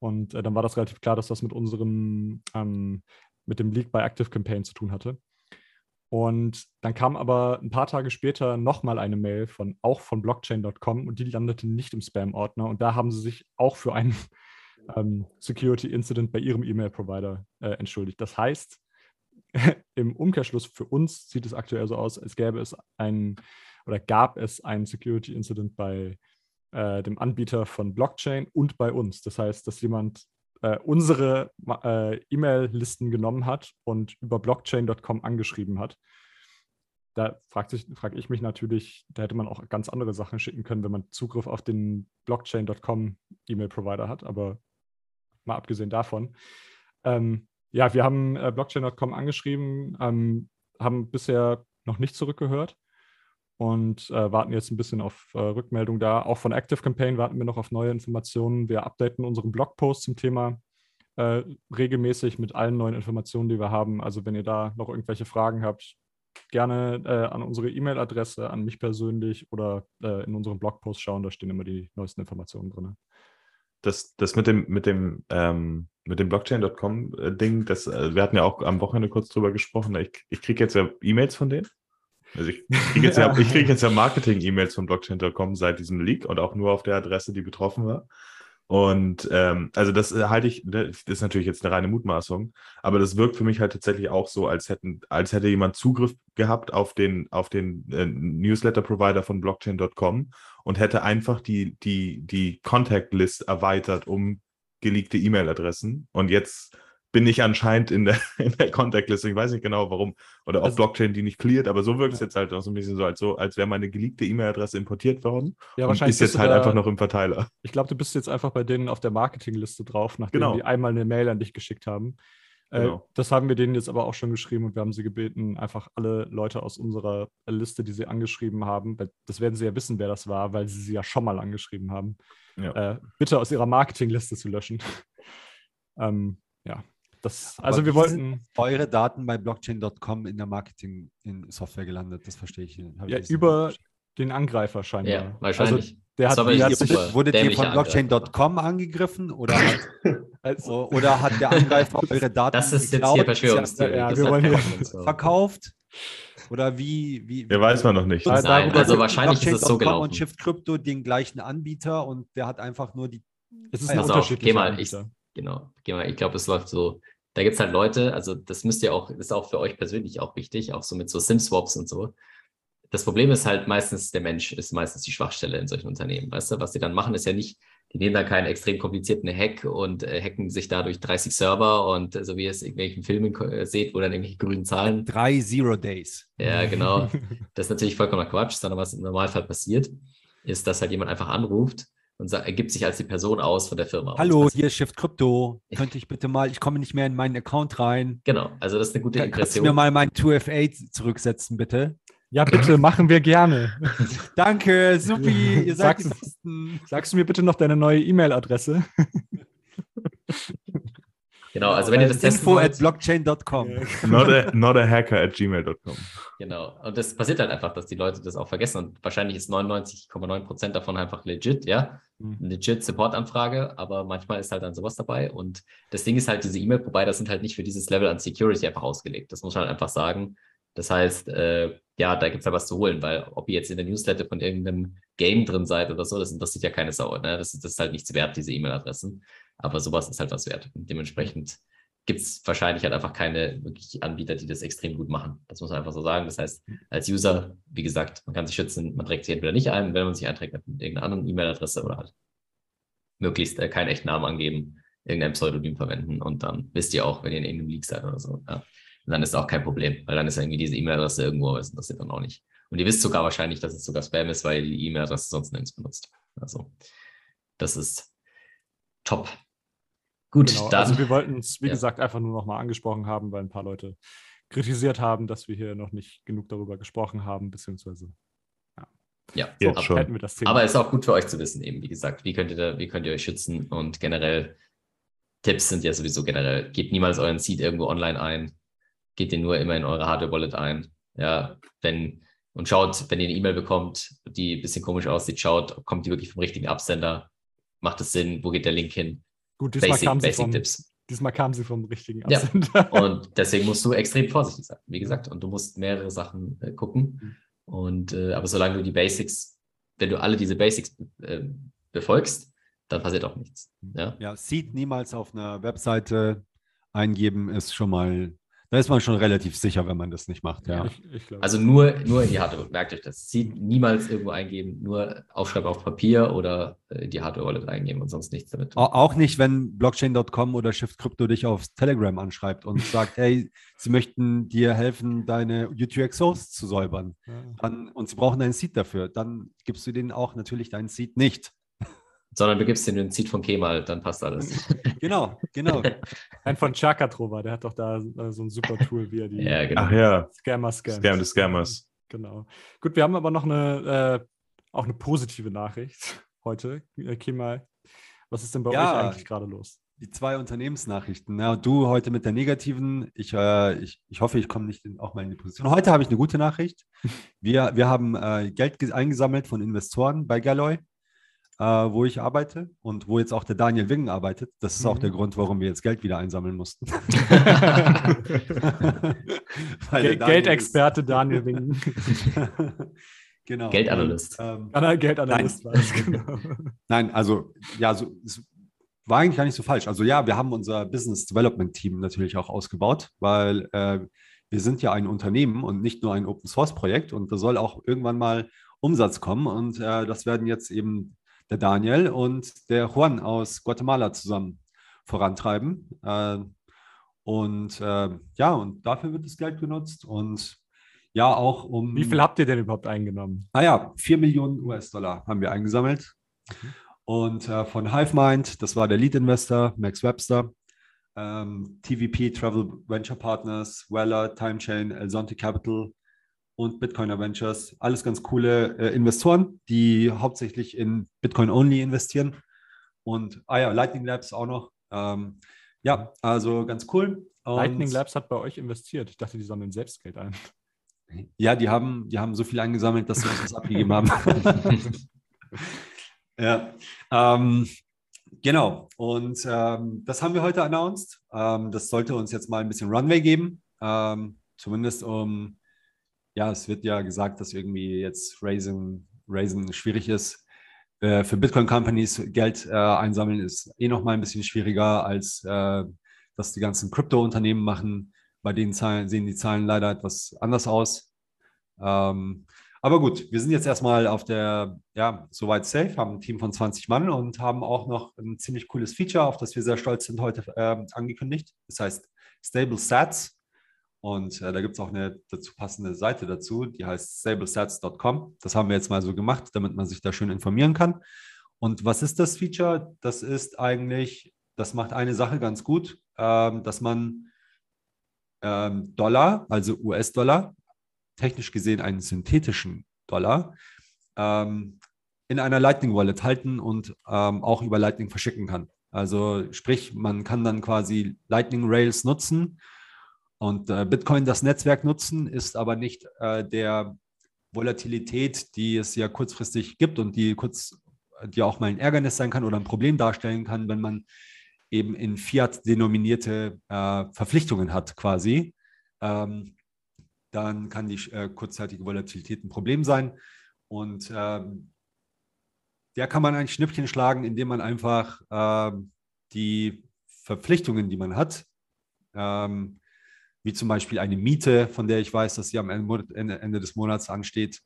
A: Und äh, dann war das relativ klar, dass das mit unserem, ähm, mit dem Leak bei Active Campaign zu tun hatte. Und dann kam aber ein paar Tage später nochmal eine Mail von auch von blockchain.com und die landete nicht im Spam-Ordner. Und da haben sie sich auch für einen ähm, Security Incident bei ihrem E-Mail-Provider äh, entschuldigt. Das heißt, im Umkehrschluss für uns sieht es aktuell so aus, als gäbe es einen oder gab es einen Security Incident bei äh, dem Anbieter von Blockchain und bei uns. Das heißt, dass jemand äh, unsere äh, E-Mail-Listen genommen hat und über blockchain.com angeschrieben hat. Da frage frag ich mich natürlich, da hätte man auch ganz andere Sachen schicken können, wenn man Zugriff auf den blockchain.com E-Mail-Provider hat. Aber mal abgesehen davon. Ähm, Ja, wir haben äh, Blockchain.com angeschrieben, ähm, haben bisher noch nicht zurückgehört und äh, warten jetzt ein bisschen auf äh, Rückmeldung da. Auch von Active Campaign warten wir noch auf neue Informationen. Wir updaten unseren Blogpost zum Thema äh, regelmäßig mit allen neuen Informationen, die wir haben. Also wenn ihr da noch irgendwelche Fragen habt, gerne äh, an unsere E-Mail-Adresse, an mich persönlich oder äh, in unseren Blogpost schauen, da stehen immer die neuesten Informationen drin.
C: Das, das mit dem, mit dem, ähm, dem Blockchain.com-Ding, das, äh, wir hatten ja auch am Wochenende kurz drüber gesprochen. Ich, ich kriege jetzt ja E-Mails von denen. Also ich kriege jetzt ja, ich krieg jetzt ja Marketing-E-Mails von Blockchain.com seit diesem Leak und auch nur auf der Adresse, die betroffen war. Und ähm, also das äh, halte ich, ne, das ist natürlich jetzt eine reine Mutmaßung, aber das wirkt für mich halt tatsächlich auch so, als hätten, als hätte jemand Zugriff gehabt auf den, auf den äh, Newsletter-Provider von blockchain.com und hätte einfach die, die, die Contact List erweitert um geleakte E-Mail-Adressen. Und jetzt bin ich anscheinend in der, in der Contact-Liste. Ich weiß nicht genau warum. Oder ob
A: Also-
C: Blockchain die nicht cleart, aber so wirkt es jetzt halt auch so ein bisschen so, als, so, als wäre meine geleakte E-Mail-Adresse importiert worden.
A: Ja,
C: und
A: wahrscheinlich
C: ist jetzt halt
A: da-
C: einfach noch im Verteiler.
A: Ich glaube, du bist jetzt einfach bei denen auf der Marketingliste drauf, nachdem
C: Genau.
A: die einmal eine Mail an dich geschickt haben. Äh,
C: Genau.
A: Das haben wir denen jetzt aber auch schon geschrieben und wir haben sie gebeten, einfach alle Leute aus unserer Liste, die sie angeschrieben haben, weil das werden sie ja wissen, wer das war, weil sie sie ja schon mal angeschrieben haben,
C: Ja.
A: äh, bitte aus ihrer Marketingliste zu löschen. ähm, ja, das, also wir wollten
D: Eure Daten bei blockchain.com in der Marketing-Software gelandet, das verstehe ich. ich
A: ja
D: jetzt nicht
A: über den Angreifer scheinbar.
B: Ja, wahrscheinlich.
A: Also der hat, die hat sich,
D: wurdet, ihr von blockchain.com angegriffen oder hat,
A: also,
D: oder hat der Angreifer eure Daten
B: Das ist jetzt
D: geklaut,
B: hier Verschwörungstheorie.
A: Ja, wir wollen hier-
D: verkauft? Oder wie? wie
C: Ja, weiß man noch nicht.
A: Nein, darüber-
B: also wahrscheinlich ist es so gelaufen.
D: und Shift Crypto den gleichen Anbieter und der hat einfach nur die.
A: es ist
D: Pass
A: ein unterschiedlicher
B: geh mal, ich-. Genau. Ich glaube, es läuft so. Da gibt es halt Leute, also das müsst ihr auch, ist auch für euch persönlich auch wichtig, auch so mit so SIM-Swaps und so. Das Problem ist halt meistens, der Mensch ist meistens die Schwachstelle in solchen Unternehmen. Weißt du, was die dann machen, ist ja nicht, die nehmen da keinen extrem komplizierten Hack und äh, hacken sich dadurch 30 Server und äh, so wie ihr es in irgendwelchen Filmen äh, seht, wo dann irgendwelche grünen Zahlen
D: Drei Zero Days.
B: Ja, genau. Das ist natürlich vollkommener Quatsch, sondern was im Normalfall passiert, ist, dass halt jemand einfach anruft und sagt, er gibt sich als die Person aus von der Firma. aus.
D: Hallo, hier ist Shift Crypto. Könnte ich bitte mal, ich komme nicht mehr in meinen Account rein.
B: Genau, also das ist eine gute
D: Kann- Kannst du
B: Impression.
D: mir mal mein 2FA zurücksetzen, bitte?
A: Ja, bitte, machen wir gerne.
D: Danke, supi, ihr seid die
A: Sag's-
D: Besten.
A: Sagst du mir bitte noch deine neue E-Mail-Adresse?
B: Genau, also wenn ihr das testen
D: Info
B: wollt,
D: at blockchain.com.
C: Not a, not a hacker at gmail.com.
B: genau. Und das passiert halt einfach, dass die Leute das auch vergessen. Und wahrscheinlich ist 99,9 Prozent davon einfach legit, ja.
A: Mhm.
B: Legit Support-Anfrage, aber manchmal ist halt dann sowas dabei. Und das Ding ist halt, diese E-Mail-Provider sind halt nicht für dieses Level an Security einfach ausgelegt. Das muss man halt einfach sagen. Das heißt, äh, ja, da gibt es ja was zu holen, weil ob ihr jetzt in der Newsletter von irgendeinem Game drin seid oder so, das interessiert ja keine Sau. Ne? Das, ist- das ist halt nichts wert, diese E-Mail-Adressen. Aber sowas ist halt was wert. Und dementsprechend gibt es wahrscheinlich halt einfach keine wirklich Anbieter, die das extrem gut machen. Das muss man einfach so sagen. Das heißt, als User, wie gesagt, man kann sich schützen, man trägt sich entweder nicht ein, wenn man sich einträgt mit irgendeiner anderen E-Mail-Adresse oder halt möglichst äh, keinen echten Namen angeben, irgendein Pseudonym verwenden und dann wisst ihr auch, wenn ihr in irgendeinem Leak seid oder so. Ja. Und dann ist auch kein Problem, weil dann ist irgendwie diese E-Mail-Adresse irgendwo, aber das interessiert dann auch nicht. Und ihr wisst sogar wahrscheinlich, dass es sogar Spam ist, weil ihr die E-Mail-Adresse sonst nirgends benutzt. Also, das ist top. Gut,
A: Genau,
B: dann.
A: also wir wollten es, wie
B: Ja.
A: gesagt, einfach nur noch mal angesprochen haben, weil ein paar Leute kritisiert haben, dass wir hier noch nicht genug darüber gesprochen haben, beziehungsweise
B: ja,
C: Jetzt
B: ab-
C: schon.
A: hätten wir das Thema.
B: Aber ist auch gut für euch zu wissen, eben, wie gesagt, wie könnt ihr, da, wie könnt ihr euch schützen und generell Tipps sind ja sowieso generell, gebt niemals euren Seed irgendwo online ein, geht den nur immer in eure Hardware-Wallet ein. Ja, wenn, und schaut, wenn ihr eine E-Mail bekommt, die ein bisschen komisch aussieht, schaut, kommt die wirklich vom richtigen Absender, macht es Sinn, wo geht der Link hin?
A: Gut, diesmal,
B: Basic,
A: kam sie vom,
B: Tipps.
A: diesmal kam sie vom richtigen
B: Ja.
A: Absender.
B: Und deswegen musst du extrem vorsichtig sein, wie gesagt. Und du musst mehrere Sachen äh, gucken. Und äh, aber solange du die Basics, wenn du alle diese Basics äh, befolgst, dann passiert auch nichts. Ja,
D: Ja, Seed niemals auf einer Webseite eingeben ist schon mal, da ist man schon relativ sicher, wenn man das nicht macht. Ja.
A: Ich, ich glaube.
B: also nur, nur in die Hardware, merkt euch das. Seed niemals irgendwo eingeben, nur aufschreiben auf Papier oder äh, in die Hardware-Wallet eingeben und sonst nichts damit. tun.
D: Auch nicht, wenn Blockchain.com oder Shift Crypto dich auf Telegram anschreibt und sagt, hey, sie möchten dir helfen, deine UTXOs zu säubern.
A: ja.
D: Dann, und sie brauchen einen Seed dafür. Dann gibst du denen auch natürlich deinen Seed nicht.
B: Sondern du gibst dir den Seed von Kemal, dann passt alles.
D: Genau, genau.
A: Ein von Chakatrova, der hat doch da äh, so ein super Tool, wie er die
B: ja, genau.
C: Ach ja,
A: Scammer scammt.
C: Scam des Scammers.
A: Genau. Gut, wir haben aber noch eine, äh, auch eine positive Nachricht heute. Äh, Kemal, was ist denn bei
D: Ja.
A: euch eigentlich gerade los?
D: Die zwei Unternehmensnachrichten. Ja, du heute mit der negativen. Ich, äh, ich, ich hoffe, ich komme nicht in, auch mal in die Position. Heute habe ich eine gute Nachricht. Wir, wir haben äh, Geld ge- eingesammelt von Investoren bei Galloy, äh, wo ich arbeite und wo jetzt auch der Daniel Wingen arbeitet. Das ist auch
A: Mhm.
D: der Grund, warum wir jetzt Geld wieder einsammeln mussten. Daniel
A: Geldexperte Daniel Wingen.
D: ist- genau.
B: Geldanalyst.
D: Und, ähm,
A: Ah, nein, Geldanalyst war das, genau.
D: Nein, also ja, so, es war eigentlich gar nicht so falsch. Also ja, wir haben unser Business Development Team natürlich auch ausgebaut, weil äh, wir sind ja ein Unternehmen und nicht nur ein Open Source Projekt und da soll auch irgendwann mal Umsatz kommen und äh, das werden jetzt eben der Daniel und der Juan aus Guatemala zusammen vorantreiben. Äh, und äh, ja, und dafür wird das Geld genutzt und ja, auch um.
A: Wie viel habt ihr denn überhaupt eingenommen?
D: Ah ja, 4 Millionen US-Dollar haben wir eingesammelt. Und äh, von HiveMind, das war der Lead-Investor, Max Webster, ähm, TVP, Travel Venture Partners, Weller, Timechain, Elzonte Capital und Bitcoiner Ventures. Alles ganz coole äh, Investoren, die hauptsächlich in Bitcoin-only investieren. Und, ah ja, Lightning Labs auch noch. Ähm, ja, also ganz cool. Und,
A: Lightning Labs hat bei euch investiert. Ich dachte, die sammeln selbst Geld ein.
D: Ja, die haben, die haben so viel eingesammelt, dass sie uns was abgegeben haben. ja, ähm, genau. Und ähm, das haben wir heute announced. Ähm, das sollte uns jetzt mal ein bisschen Runway geben. Ähm, zumindest um, ja, es wird ja gesagt, dass irgendwie jetzt Raisen, Raisen schwierig ist. Äh, für Bitcoin-Companies Geld äh, einsammeln ist eh noch mal ein bisschen schwieriger, als äh, das die ganzen Krypto-Unternehmen machen. Bei denen Zahlen, sehen die Zahlen leider etwas anders aus. Ähm, aber gut, wir sind jetzt erstmal auf der, ja, soweit safe, haben ein Team von 20 Mann und haben auch noch ein ziemlich cooles Feature, auf das wir sehr stolz sind, heute ähm, angekündigt. Das heißt Stable Stats. Und äh, da gibt es auch eine dazu passende Seite dazu, die heißt stablestats.com. Das haben wir jetzt mal so gemacht, damit man sich da schön informieren kann. Und was ist das Feature? Das ist eigentlich, das macht eine Sache ganz gut, ähm, dass man ähm, Dollar, also US-Dollar, technisch gesehen einen synthetischen Dollar, ähm, in einer Lightning Wallet halten und ähm, auch über Lightning verschicken kann. Also sprich, man kann dann quasi Lightning Rails nutzen und äh, Bitcoin das Netzwerk nutzen, ist aber nicht äh, der Volatilität, die es ja kurzfristig gibt und die kurz, die auch mal ein Ärgernis sein kann oder ein Problem darstellen kann, wenn man eben in Fiat denominierte äh, Verpflichtungen hat quasi. Ähm, dann kann die äh, kurzzeitige Volatilität ein Problem sein. Und ähm, der kann man ein Schnippchen schlagen, indem man einfach ähm, die Verpflichtungen, die man hat, ähm, wie zum Beispiel eine Miete, von der ich weiß, dass sie am Ende, des Monats ansteht,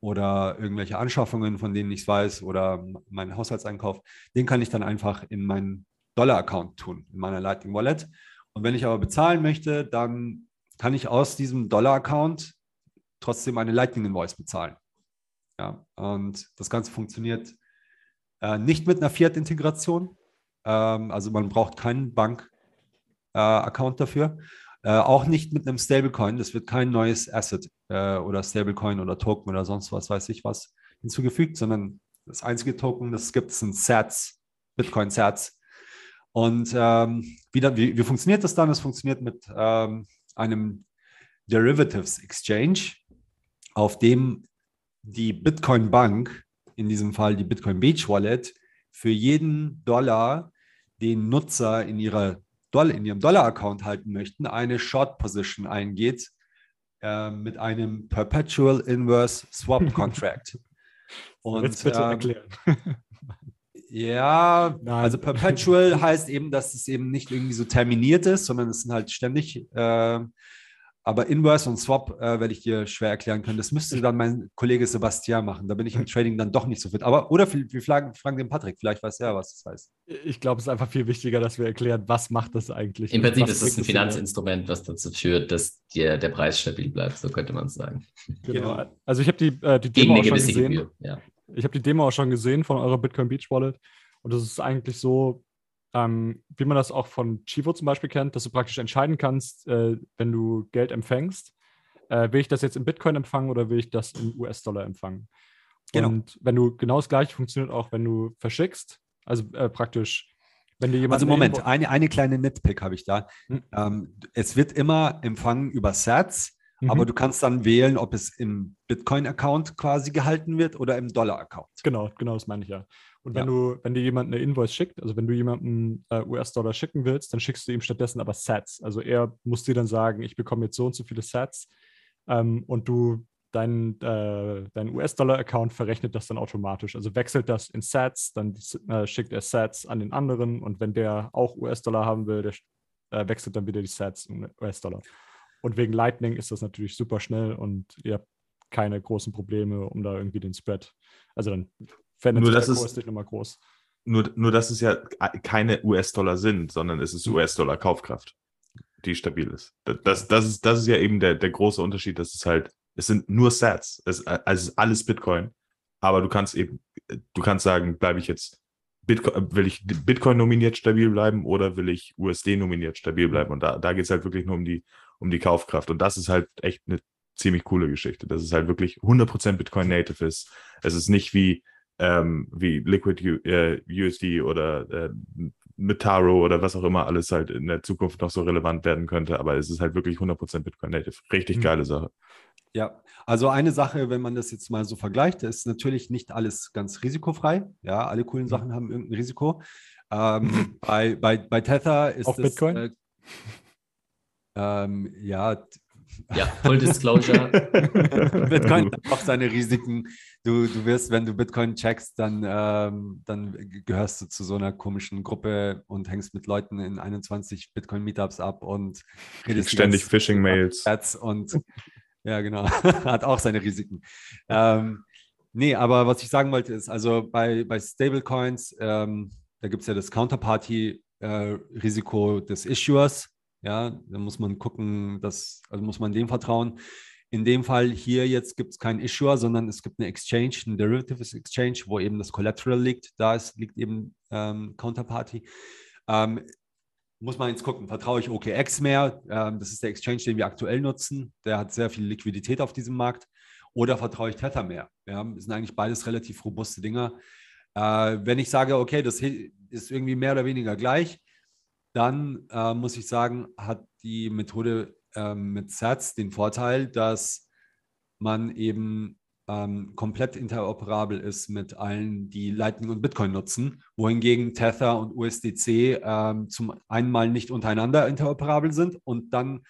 D: oder irgendwelche Anschaffungen, von denen ich weiß, oder meinen Haushaltseinkauf, den kann ich dann einfach in meinen Dollar-Account tun, in meiner Lightning Wallet. Und wenn ich aber bezahlen möchte, dann kann ich aus diesem Dollar-Account trotzdem eine Lightning Invoice bezahlen. Ja, und das Ganze funktioniert äh, nicht mit einer Fiat-Integration. Ähm, also man braucht keinen Bank-Account äh, dafür. Äh, auch nicht mit einem Stablecoin. Das wird kein neues Asset äh, oder Stablecoin oder Token oder sonst was, weiß ich was, hinzugefügt, sondern das einzige Token, das es gibt, sind Sats, Bitcoin-Sats. Und ähm, wie, dann, wie, wie, funktioniert das dann? Es funktioniert mit ähm, einem Derivatives Exchange, auf dem die Bitcoin Bank, in diesem Fall die Bitcoin Beach Wallet, für jeden Dollar, den Nutzer in, ihrer Dollar, in ihrem Dollar-Account halten möchten, eine Short Position eingeht äh, mit einem Perpetual Inverse Swap Contract.
A: Und, Jetzt bitte ähm, erklären.
D: Ja, Nein. also Perpetual heißt eben, dass es eben nicht irgendwie so terminiert ist, sondern es sind halt ständig. Äh, aber Inverse und Swap äh, werde ich dir schwer erklären können. Das müsste dann mein Kollege Sebastian machen. Da bin ich im Trading dann doch nicht so fit. Aber oder wir fragen, fragen den Patrick, vielleicht weiß er, was das heißt.
A: Ich glaube, es ist einfach viel wichtiger, dass wir erklären, was macht das eigentlich.
B: Im Prinzip ist es ein Finanzinstrument, was dazu führt, dass dir der Preis stabil bleibt, so könnte man es sagen.
A: Genau. Also ich habe die, äh, die Demo auch schon gesehen.
B: Gebühr, ja.
A: Ich habe die Demo auch schon gesehen von eurer Bitcoin Beach Wallet Und das ist eigentlich so, ähm, wie man das auch von Chivo zum Beispiel kennt, dass du praktisch entscheiden kannst, äh, wenn du Geld empfängst, äh, will ich das jetzt in Bitcoin empfangen oder will ich das in US-Dollar empfangen?
D: Genau.
A: Und wenn du genau das gleiche funktioniert auch, wenn du verschickst, also äh, praktisch, wenn dir jemand.
D: Also Moment, eine, eine kleine Nitpick habe ich da.
A: Hm.
D: Ähm, es wird immer empfangen über Sats,
A: Mhm.
D: aber du kannst dann wählen, ob es im Bitcoin-Account quasi gehalten wird oder im Dollar-Account.
A: Genau, genau, das meine ich ja. Und wenn
D: Ja.
A: du, wenn dir jemand eine Invoice schickt, also wenn du jemandem äh, US-Dollar schicken willst, dann schickst du ihm stattdessen aber Sats. Also er muss dir dann sagen, ich bekomme jetzt so und so viele Sats ähm, und du dein, äh, dein US-Dollar-Account verrechnet das dann automatisch. Also wechselt das in Sats, dann äh, schickt er Sats an den anderen und wenn der auch US-Dollar haben will, der äh, wechselt dann wieder die Sats in US-Dollar. Und wegen Lightning ist das natürlich super schnell und ihr habt keine großen Probleme, um da irgendwie den Spread. Also dann verändert
C: Nur das ist-
A: nicht nochmal groß.
C: Nur, nur, dass es ja keine US-Dollar sind, sondern es ist US-Dollar-Kaufkraft, die stabil ist. Das, das, ist. das ist ja eben der, der große Unterschied, dass es halt, es sind nur Sats, es, also es ist alles Bitcoin, aber du kannst eben, du kannst sagen, bleibe ich jetzt, Bitcoin, will ich Bitcoin nominiert stabil bleiben oder will ich USD nominiert stabil bleiben? Und da, da geht es halt wirklich nur um die, um die Kaufkraft. Und das ist halt echt eine ziemlich coole Geschichte, dass es halt wirklich 100% Bitcoin Native ist. Es ist nicht wie, ähm, wie Liquid U, äh, USD oder äh, mit Taro oder was auch immer alles halt in der Zukunft noch so relevant werden könnte, aber es ist halt wirklich 100% Bitcoin Native. Richtig
A: Mhm.
C: geile Sache.
D: Ja, also eine Sache, wenn man das jetzt mal so vergleicht, ist natürlich nicht alles ganz risikofrei. Ja, alle coolen Sachen haben irgendein Risiko. Ähm, bei, bei, bei Tether ist
A: Auf
D: es,
A: Bitcoin?
D: Äh, ähm, ja,
B: Ja, Full Disclosure.
D: Bitcoin hat auch seine Risiken. Du, du wirst, wenn du Bitcoin checkst, dann, ähm, dann gehörst du zu so einer komischen Gruppe und hängst mit Leuten in 21 Bitcoin-Meetups ab und redest
C: Ständig Phishing-Mails.
D: Und ja, genau, hat auch seine Risiken. Ähm, nee, aber was ich sagen wollte ist, also bei, bei Stablecoins, ähm, da gibt es ja das Counterparty-Risiko des Issuers. Ja, da muss man gucken, dass, also muss man dem vertrauen. In dem Fall hier jetzt gibt es keinen Issuer, sondern es gibt eine Exchange, ein Derivatives Exchange, wo eben das Collateral liegt. Da ist, liegt eben ähm, Counterparty. Ähm, muss man jetzt gucken, vertraue ich OKX mehr? Ähm, das ist der Exchange, den wir aktuell nutzen. Der hat sehr viel Liquidität auf diesem Markt. Oder vertraue ich Tether mehr? Ja, das sind eigentlich beides relativ robuste Dinger. Äh, wenn ich sage, okay, das ist irgendwie mehr oder weniger gleich, dann äh, muss ich sagen, hat die Methode ähm, mit Sats den Vorteil, dass man eben ähm, komplett interoperabel ist mit allen, die Lightning und Bitcoin nutzen, wohingegen Tether und USDC ähm, zum einen mal nicht untereinander interoperabel sind und dann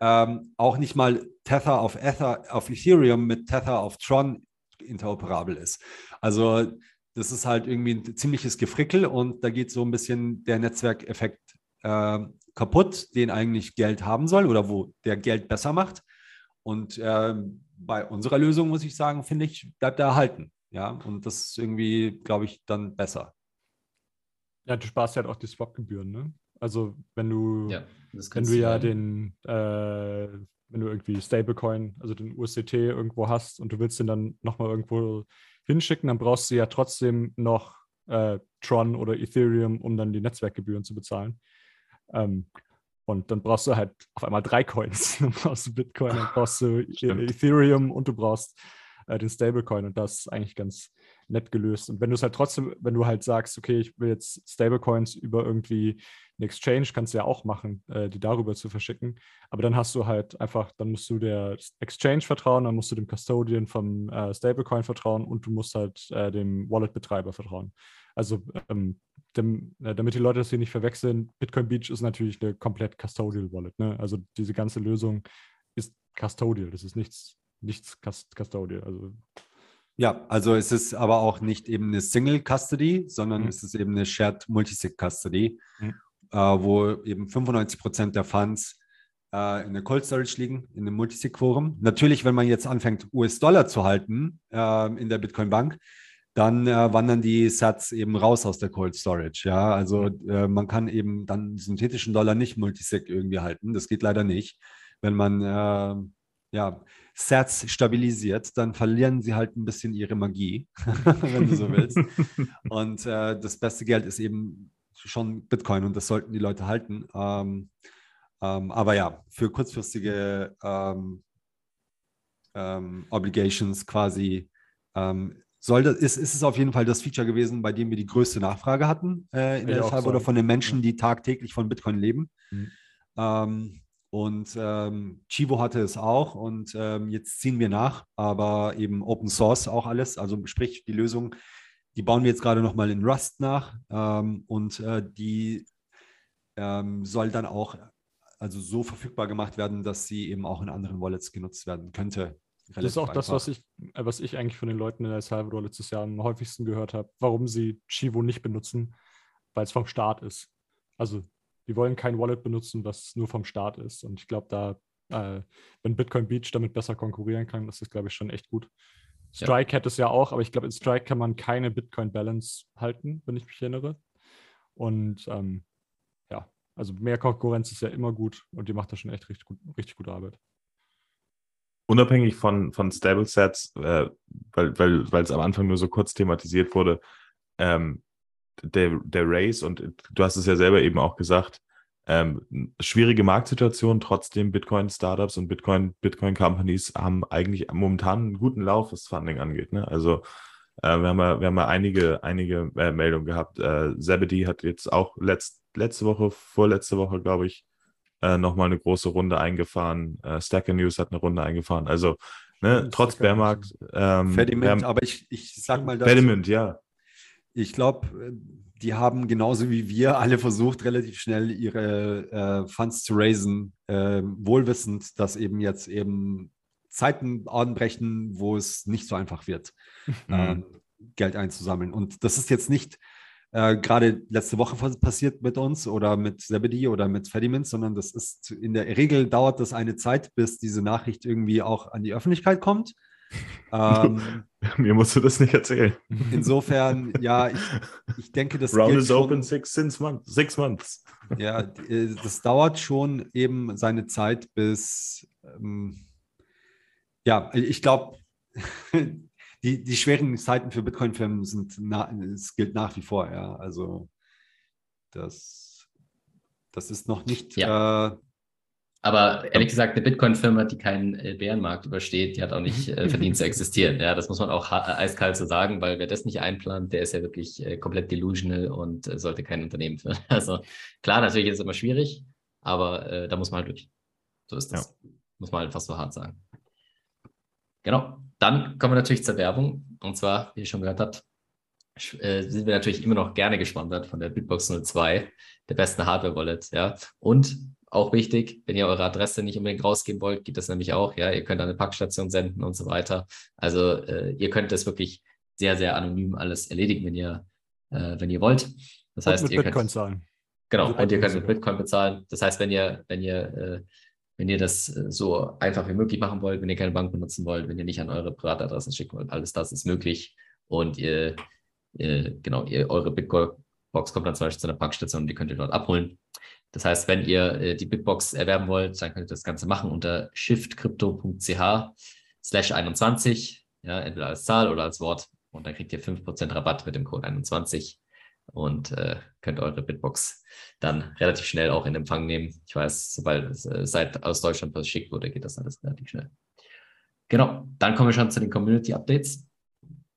D: ähm, auch nicht mal Tether auf, Ether, auf Ethereum mit Tether auf Tron interoperabel ist. Also das ist halt irgendwie ein ziemliches Gefrickel und da geht so ein bisschen der Netzwerkeffekt äh, kaputt, den eigentlich Geld haben soll oder wo der Geld besser macht. Und ähm, bei unserer Lösung, muss ich sagen, finde ich, bleibt er erhalten. Ja, und das ist irgendwie, glaube ich, dann besser.
A: Ja, du sparst ja halt auch die Swap-Gebühren, ne? Also wenn du,
B: ja, das
A: wenn du ja
B: ja
A: den, äh, wenn du irgendwie Stablecoin, also den USDT irgendwo hast und du willst den dann nochmal irgendwo hinschicken, dann brauchst du ja trotzdem noch äh, Tron oder Ethereum, um dann die Netzwerkgebühren zu bezahlen. Ähm, und dann brauchst du halt auf einmal drei Coins. Dann brauchst du Bitcoin, dann brauchst du E-
C: Stimmt.
A: Ethereum und du brauchst äh, den Stablecoin. Und das ist eigentlich ganz nett gelöst. Und wenn du es halt trotzdem, wenn du halt sagst, okay, ich will jetzt Stablecoins über irgendwie eine Exchange, kannst du ja auch machen, äh, die darüber zu verschicken. Aber dann hast du halt einfach, dann musst du der Exchange vertrauen, dann musst du dem Custodian vom äh, Stablecoin vertrauen und du musst halt äh, dem Wallet-Betreiber vertrauen. Also ähm, dem, äh, damit die Leute das hier nicht verwechseln, Bitcoin Beach ist natürlich eine komplett Custodial Wallet. Ne? Also diese ganze Lösung ist Custodial. Das ist nichts, nichts Cust- Custodial. Also
D: Ja, also es ist aber auch nicht eben eine Single Custody, sondern
A: Mhm.
D: es ist eben eine Shared Multisig Custody,
A: Mhm.
D: äh, wo eben 95 Prozent der Funds äh, in der Cold Storage liegen, in dem Multisig-Quorum. Natürlich, wenn man jetzt anfängt, US-Dollar zu halten äh, in der Bitcoin-Bank, dann äh, wandern die Sats eben raus aus der Cold Storage. Ja, also äh, man kann eben dann synthetischen Dollar nicht Multisig irgendwie halten. Das geht leider nicht. Wenn man äh, ja, Sats stabilisiert, dann verlieren sie halt ein bisschen ihre Magie, wenn du so willst. Und äh, das beste Geld ist eben schon Bitcoin und das sollten die Leute halten. Ähm, ähm, aber ja, für kurzfristige ähm, ähm Obligations quasi ähm, soll das, ist, ist es auf jeden Fall das Feature gewesen, bei dem wir die größte Nachfrage hatten äh, in der Fall oder von den Menschen, die tagtäglich von Bitcoin leben. Mhm. Ähm, und ähm, Chivo hatte es auch und ähm, jetzt ziehen wir nach, aber eben Open Source auch alles. Also sprich, die Lösung, die bauen wir jetzt gerade nochmal in Rust nach ähm, und äh, die ähm, soll dann auch also so verfügbar gemacht werden, dass sie eben auch in anderen Wallets genutzt werden könnte.
A: Das ist auch einfach. das, was ich, äh, was ich eigentlich von den Leuten in El Salvador letztes Jahr am häufigsten gehört habe, warum sie Chivo nicht benutzen, weil es vom Staat ist. Also die wollen kein Wallet benutzen, was nur vom Staat ist. Und ich glaube, da, äh, wenn Bitcoin Beach damit besser konkurrieren kann, das ist, glaube ich, schon echt gut. Strike ja. hat es ja auch, aber ich glaube, in Strike kann man keine Bitcoin Balance halten, wenn ich mich erinnere. Und ähm, ja, also mehr Konkurrenz ist ja immer gut und die macht da schon echt richtig, gut, richtig gute Arbeit.
C: Unabhängig von, von Stable Sets, äh, weil, weil, weil es am Anfang nur so kurz thematisiert wurde, ähm, der, der Race, und du hast es ja selber eben auch gesagt, ähm, schwierige Marktsituation, trotzdem Bitcoin-Startups und Bitcoin-Companies Bitcoin haben eigentlich momentan einen guten Lauf, was Funding angeht. Ne? Also äh, wir, haben ja, wir haben ja einige, einige äh, Meldungen gehabt. Äh, Zebedee hat jetzt auch letzt, letzte Woche, vorletzte Woche, glaube ich, äh, nochmal eine große Runde eingefahren. Äh, Stacker News hat eine Runde eingefahren. Also ne, trotz Bärmarkt.
D: Ähm, Fediment, aber ich, ich sag mal
C: das. Fediment, ja.
D: Ich glaube, die haben genauso wie wir alle versucht, relativ schnell ihre äh, Funds zu raisen, äh, wohlwissend, dass eben jetzt eben Zeiten anbrechen, wo es nicht so einfach wird, mhm. äh, Geld einzusammeln. Und das ist jetzt nicht äh, gerade letzte Woche passiert mit uns oder mit Zebedee oder mit Fedimint, sondern das ist in der Regel dauert das eine Zeit, bis diese Nachricht irgendwie auch an die Öffentlichkeit kommt.
C: Ähm, Mir musst du das nicht erzählen.
D: Insofern, ja, ich, ich denke, das
C: Round is schon, open six, six, months, six months.
D: Ja, äh, das dauert schon eben seine Zeit bis, ähm, ja, ich glaube, die, die schweren Zeiten für Bitcoin-Firmen sind, es gilt nach wie vor, ja, also das, das ist noch nicht
B: ja. äh, aber ehrlich gesagt, eine Bitcoin-Firma, die keinen äh, Bärenmarkt übersteht, die hat auch nicht äh, verdient zu existieren. Ja, das muss man auch äh, eiskalt so sagen, weil wer das nicht einplant, der ist ja wirklich äh, komplett delusional und äh, sollte kein Unternehmen führen. Also klar, natürlich ist es immer schwierig, aber da muss man halt durch. So ist das. Ja. Muss man halt fast so hart sagen. Genau. Dann kommen wir natürlich zur Werbung. Und zwar, wie ihr schon gehört habt, sind wir natürlich immer noch gerne gesponsert von der Bitbox 02, der besten Hardware-Wallet. Ja. Und auch wichtig. Wenn ihr eure Adresse nicht unbedingt rausgeben wollt, geht das nämlich auch. Ja, ihr könnt an eine Packstation senden und so weiter. Also äh, ihr könnt das wirklich sehr, sehr anonym alles erledigen, wenn ihr, äh, wenn ihr wollt. Das und heißt, mit ihr Bitcoin könnt, zahlen. Genau, also und ihr könnt mit Bitcoin bezahlen. Das heißt, wenn ihr, wenn ihr, äh, wenn ihr das äh, so einfach wie möglich machen wollt, wenn ihr keine Bank benutzen wollt, wenn ihr nicht an eure Privatadressen schicken wollt, alles das ist möglich. Und ihr, ihr genau, ihr, eure Bitcoin-Box kommt dann zum Beispiel zu einer Packstation und die könnt ihr dort abholen. Das heißt, wenn ihr äh, die Bitbox erwerben wollt, dann könnt ihr das Ganze machen unter shiftcrypto.ch slash 21, ja, entweder als Zahl oder als Wort. Und dann kriegt ihr 5% Rabatt mit dem Code 21 und äh, könnt eure Bitbox dann relativ schnell auch in Empfang nehmen. Ich weiß, sobald es äh, seit aus Deutschland verschickt wurde, geht das alles relativ schnell. Genau, dann kommen wir schon zu den Community Updates.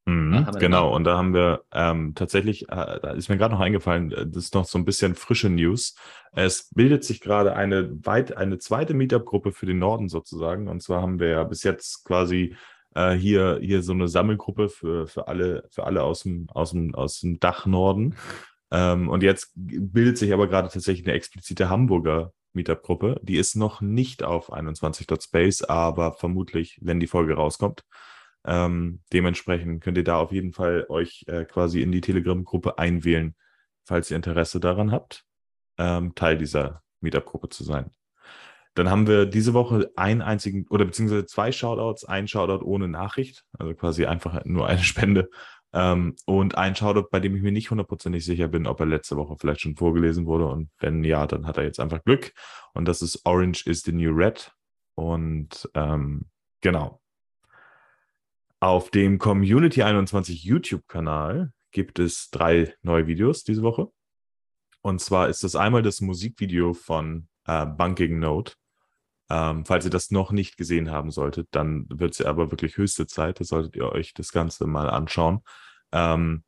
C: Mhm, genau, und da haben wir ähm, tatsächlich, äh, da ist mir gerade noch eingefallen, äh, das ist noch so ein bisschen frische News. Es bildet sich gerade eine, weit, eine zweite Meetup-Gruppe für den Norden sozusagen. Und zwar haben wir ja bis jetzt quasi äh, hier, hier so eine Sammelgruppe für, für alle, für alle aus dem, aus dem, aus dem Dach Norden. Ähm, und jetzt bildet sich aber gerade tatsächlich eine explizite Hamburger Meetup-Gruppe. Die ist noch nicht auf 21.space, aber vermutlich, wenn die Folge rauskommt, ähm, dementsprechend könnt ihr da auf jeden Fall euch äh, quasi in die Telegram-Gruppe einwählen, falls ihr Interesse daran habt, ähm, Teil dieser Meetup-Gruppe zu sein. Dann haben wir diese Woche einen einzigen oder beziehungsweise zwei Shoutouts, ein Shoutout ohne Nachricht, also quasi einfach nur eine Spende. Ähm, und ein Shoutout, bei dem ich mir nicht hundertprozentig sicher bin, ob er letzte Woche vielleicht schon vorgelesen wurde. Und wenn ja, dann hat er jetzt einfach Glück. Und das ist Orange is the New Red. Und ähm, genau. Auf dem Community 21 YouTube-Kanal gibt es drei neue Videos diese Woche. Und zwar ist das einmal das Musikvideo von äh, Bunking Note. Ähm, falls ihr das noch nicht gesehen haben solltet, dann wird es aber wirklich höchste Zeit. Da solltet ihr euch das Ganze mal anschauen. Ähm,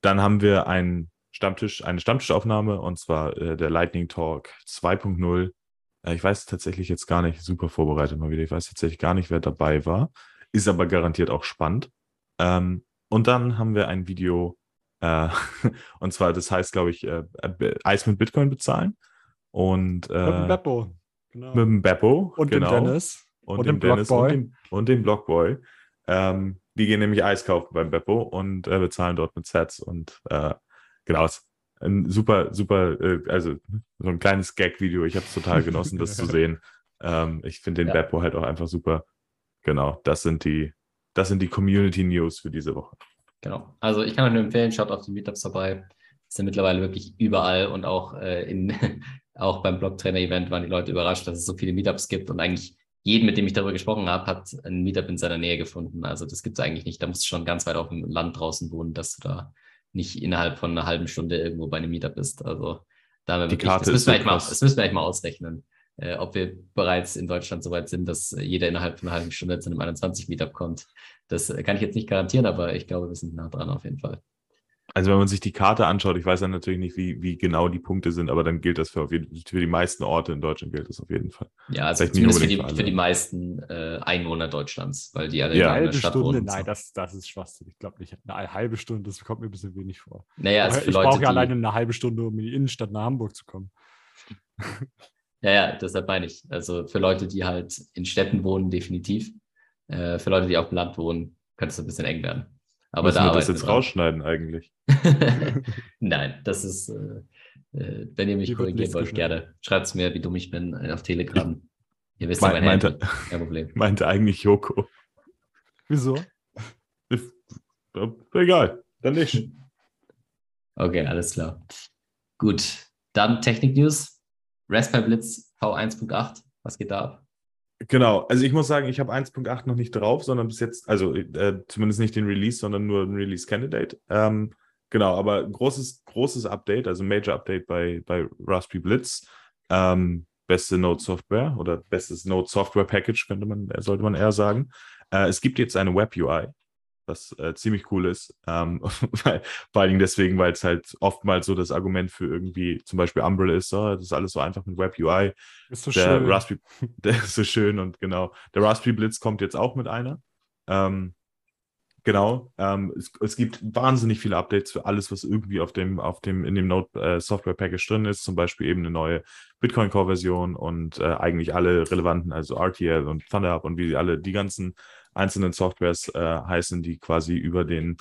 C: dann haben wir einen Stammtisch, eine Stammtischaufnahme und zwar äh, der Lightning Talk 2.0. Äh, ich weiß tatsächlich jetzt gar nicht, super vorbereitet mal wieder. Ich weiß tatsächlich gar nicht, wer dabei war. Ist aber garantiert auch spannend. Ähm, und dann haben wir ein Video, äh, und zwar, das heißt, glaube ich, äh, Eis mit Bitcoin bezahlen. Und, äh,
A: Mit dem Beppo. Genau.
C: mit dem Beppo.
A: und
C: genau.
A: dem Dennis.
C: Und,
A: und
C: dem
A: dem
C: Dennis und
A: Blockboy.
C: dem, und dem Blockboy. Ähm, die gehen nämlich Eis kaufen beim Beppo und äh, bezahlen dort mit Sets. Und äh, genau, es ist ein super, super, äh, also so ein kleines Gag-Video. Ich habe es total genossen, das zu sehen. Ähm, ich finde den
B: Ja.
C: Beppo halt auch einfach super. Genau, das sind die, das sind die Community News für diese Woche.
B: Genau. Also ich kann euch nur empfehlen, schaut auf die Meetups vorbei. Sind mittlerweile wirklich überall und auch äh, in auch beim Blocktrainer-Event waren die Leute überrascht, dass es so viele Meetups gibt und eigentlich jeden, mit dem ich darüber gesprochen habe, hat ein Meetup in seiner Nähe gefunden. Also das gibt es eigentlich nicht. Da musst du schon ganz weit auf dem Land draußen wohnen, dass du da nicht innerhalb von einer halben Stunde irgendwo bei einem Meetup bist. Also da haben wir
C: Die
B: wirklich,
C: Karte
B: das, müssen wir eigentlich mal, das müssen wir eigentlich mal ausrechnen, äh, ob wir bereits in Deutschland so weit sind, dass jeder innerhalb von einer halben Stunde zu einem 21 Meetup kommt. Das äh, kann ich jetzt nicht garantieren, aber ich glaube, wir sind nah dran auf jeden Fall.
C: Also wenn man sich die Karte anschaut, ich weiß ja natürlich nicht, wie, wie genau die Punkte sind, aber dann gilt das für, jeden, für die meisten Orte in Deutschland gilt das auf jeden Fall.
B: Ja, also
C: Vielleicht
B: zumindest für die,
C: für
B: für die meisten äh, Einwohner Deutschlands, weil die alle
C: Ja.
B: in
A: Eine
B: einer
A: halbe
B: Stadt
A: Stunde,
B: wohnen.
A: nein, das, das ist Schwachsinn. Ich glaube nicht. Eine halbe Stunde, das kommt mir ein bisschen wenig vor.
B: Naja, also
A: ich
B: für Leute,
A: brauche
B: die,
A: ja alleine eine halbe Stunde, um in die Innenstadt nach Hamburg zu kommen.
B: ja, ja, deshalb meine ich. Also für Leute, die halt in Städten wohnen, definitiv. Äh, für Leute, die auf dem Land wohnen, könnte es ein bisschen eng werden. Aber
C: Müssen
B: da
C: wir das jetzt
B: dran.
C: rausschneiden eigentlich?
B: Nein, das ist, äh, äh, wenn ihr mich korrigieren wollt, gerne. Schreibt es mir, wie dumm ich bin, äh, auf Telegram. Ihr wisst
C: Me-
B: ja mein
C: meinte-.
B: Kein Problem.
C: Meinte eigentlich Joko.
A: Wieso?
C: Egal, dann nicht.
B: Okay, alles klar. Gut, dann Technik-News. Raspberry Blitz V1.8. Was geht da ab?
C: Genau, also ich muss sagen, ich habe 1.8 noch nicht drauf, sondern bis jetzt, also äh, zumindest nicht den Release, sondern nur ein Release Candidate. Ähm, genau, aber großes, großes Update, also Major Update bei, bei Raspberry Blitz. Ähm, beste Node Software oder bestes Node Software Package, könnte man, sollte man eher sagen. Äh, es gibt jetzt eine Web UI, was äh, ziemlich cool ist. Ähm, weil, vor allen Dingen deswegen, weil es halt oftmals so das Argument für irgendwie zum Beispiel Umbrella ist, so, das ist alles so einfach mit Web UI.
A: Ist so
C: Der
A: schön.
C: Raspberry, der ist so schön und genau. Der Raspberry Blitz kommt jetzt auch mit einer. Ähm, genau. Ähm, es, es gibt wahnsinnig viele Updates für alles, was irgendwie auf dem, auf dem, in dem Node äh, Software Package drin ist. Zum Beispiel eben eine neue Bitcoin Core Version und äh, eigentlich alle relevanten, also RTL und ThunderHub und wie sie alle die ganzen einzelnen Softwares äh, heißen, die quasi über den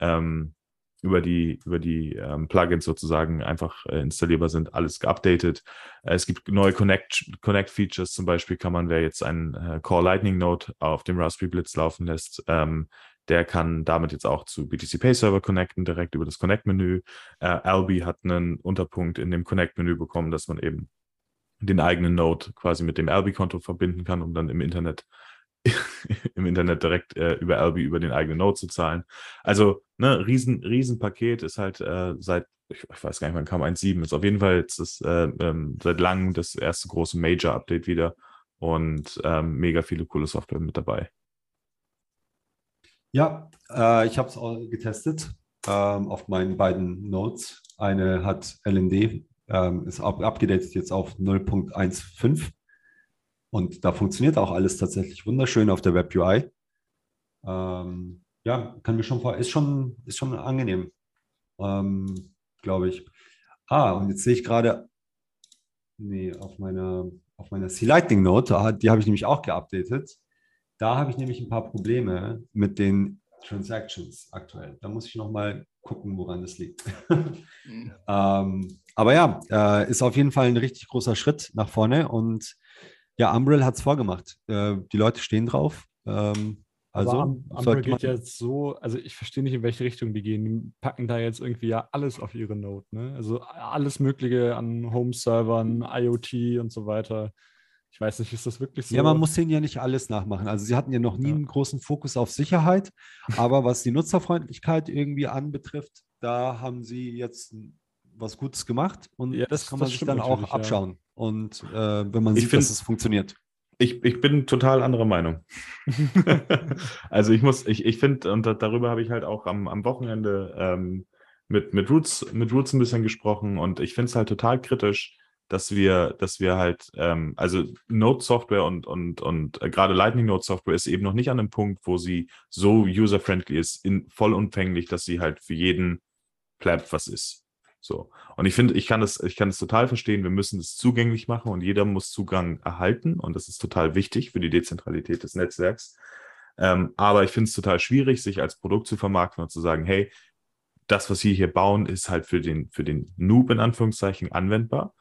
C: ähm, über die, über die ähm, Plugins sozusagen einfach äh, installierbar sind, alles geupdatet. Äh, es gibt neue Connect, Connect Features, zum Beispiel kann man, wer jetzt einen äh, Core Lightning Node auf dem Raspberry Blitz laufen lässt, ähm, der kann damit jetzt auch zu BTC Pay Server connecten, direkt über das Connect-Menü. Äh, Albi hat einen Unterpunkt in dem Connect-Menü bekommen, dass man eben den eigenen Node quasi mit dem Albi-Konto verbinden kann, um dann im Internet im Internet direkt äh, über Albi über den eigenen Node zu zahlen. Also, ne, riesen, riesen Paket ist halt äh, seit, ich, ich weiß gar nicht, wann kam 1.7, ist auf jeden Fall jetzt das, äh, ähm, seit langem das erste große Major-Update wieder und ähm, mega viele coole Software mit dabei.
D: Ja, äh, ich habe es auch getestet ähm, auf meinen beiden Nodes. Eine hat LND, ähm, ist ab, abgedatet jetzt auf 0.15 und da funktioniert auch alles tatsächlich wunderschön auf der Web UI. Ähm, ja, kann mir schon vor, ist schon, ist schon angenehm, ähm, glaube ich. Ah, und jetzt sehe ich gerade, nee, auf meiner, auf meiner C-Lightning Note, ah, die habe ich nämlich auch geupdatet. Da habe ich nämlich ein paar Probleme mit den Transactions aktuell. Da muss ich nochmal gucken, woran das liegt. ähm, aber ja, äh, ist auf jeden Fall ein richtig großer Schritt nach vorne und ja, Umbrel hat es vorgemacht. Äh, die Leute stehen drauf. Ähm, also
A: Aber Am- Umbrel
D: sollte man,
A: geht jetzt so, also ich verstehe nicht, in welche Richtung die gehen. Die packen da jetzt irgendwie ja alles auf ihre Node, ne? Also alles Mögliche an Home-Servern, IoT und so weiter. Ich weiß nicht, ist das wirklich so?
D: Ja, man muss denen ja nicht alles nachmachen. Also sie hatten ja noch nie
A: Ja.
D: einen großen Fokus auf Sicherheit, aber was die Nutzerfreundlichkeit irgendwie anbetrifft, da haben sie jetzt was Gutes gemacht und
A: Ja,
D: das, kann man
A: das
D: sich dann auch
A: natürlich, ja.
D: abschauen. Und äh, wenn man
C: Ich
D: sieht,
C: find-
D: dass es funktioniert.
C: Ich, ich bin total anderer Meinung. also ich muss, ich, ich finde, und da, darüber habe ich halt auch am, am Wochenende ähm, mit, mit, Roots, mit Roots ein bisschen gesprochen und ich finde es halt total kritisch, dass wir, dass wir halt, ähm, also Node-Software und, und, und äh, gerade Lightning Node-Software ist eben noch nicht an einem Punkt, wo sie so user-friendly ist, in, vollumfänglich, dass sie halt für jeden Pleb was ist. So. Und ich finde, ich kann das, ich kann das total verstehen. Wir müssen es zugänglich machen und jeder muss Zugang erhalten. Und das ist total wichtig für die Dezentralität des Netzwerks. Ähm, aber ich finde es total schwierig, sich als Produkt zu vermarkten und zu sagen, hey, das, was wir hier bauen, ist halt für den, für den Noob in Anführungszeichen anwendbar.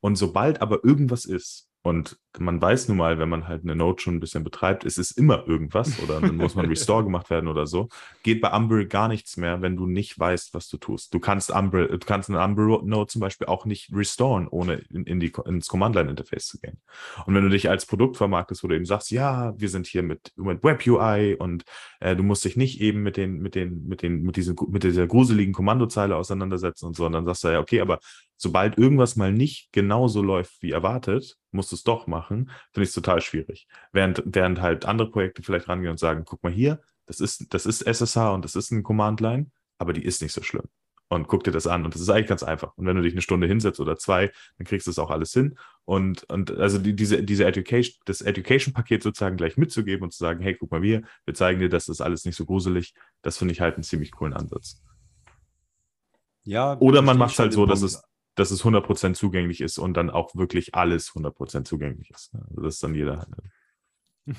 C: Und sobald aber irgendwas ist, und man weiß nun mal, wenn man halt eine Node schon ein bisschen betreibt, es ist immer irgendwas oder dann muss man Restore gemacht werden oder so, geht bei Umbrel gar nichts mehr, wenn du nicht weißt, was du tust. Du kannst Umbrel, du kannst eine Umbrel-Node zum Beispiel auch nicht restoren, ohne in, in die, ins Command-Line-Interface zu gehen. Und wenn du dich als Produkt vermarktest, wo du eben sagst, ja, wir sind hier mit, mit Web-UI und äh, du musst dich nicht eben mit den, mit den, mit den, mit diesen, mit dieser gruseligen Kommandozeile auseinandersetzen und so, und dann sagst du ja, okay, aber sobald irgendwas mal nicht genauso läuft wie erwartet, musst du es doch machen, finde ich es total schwierig. Während, während halt andere Projekte vielleicht rangehen und sagen, guck mal hier, das ist, das ist SSH und das ist ein Command-Line, aber die ist nicht so schlimm. Und guck dir das an. Und das ist eigentlich ganz einfach. Und wenn du dich eine Stunde hinsetzt oder zwei, dann kriegst du das auch alles hin. Und, und also die, diese, diese Education, das Education-Paket sozusagen gleich mitzugeben und zu sagen, hey, guck mal wir, wir zeigen dir, das ist alles nicht so gruselig, das finde ich halt einen ziemlich coolen Ansatz.
D: Ja,
C: Oder man macht es
D: schon
C: halt
D: den
C: so, dass
D: Punkt.
C: es, dass es 100% zugänglich ist und dann auch wirklich alles 100% zugänglich ist. Also das ist dann jeder. halt.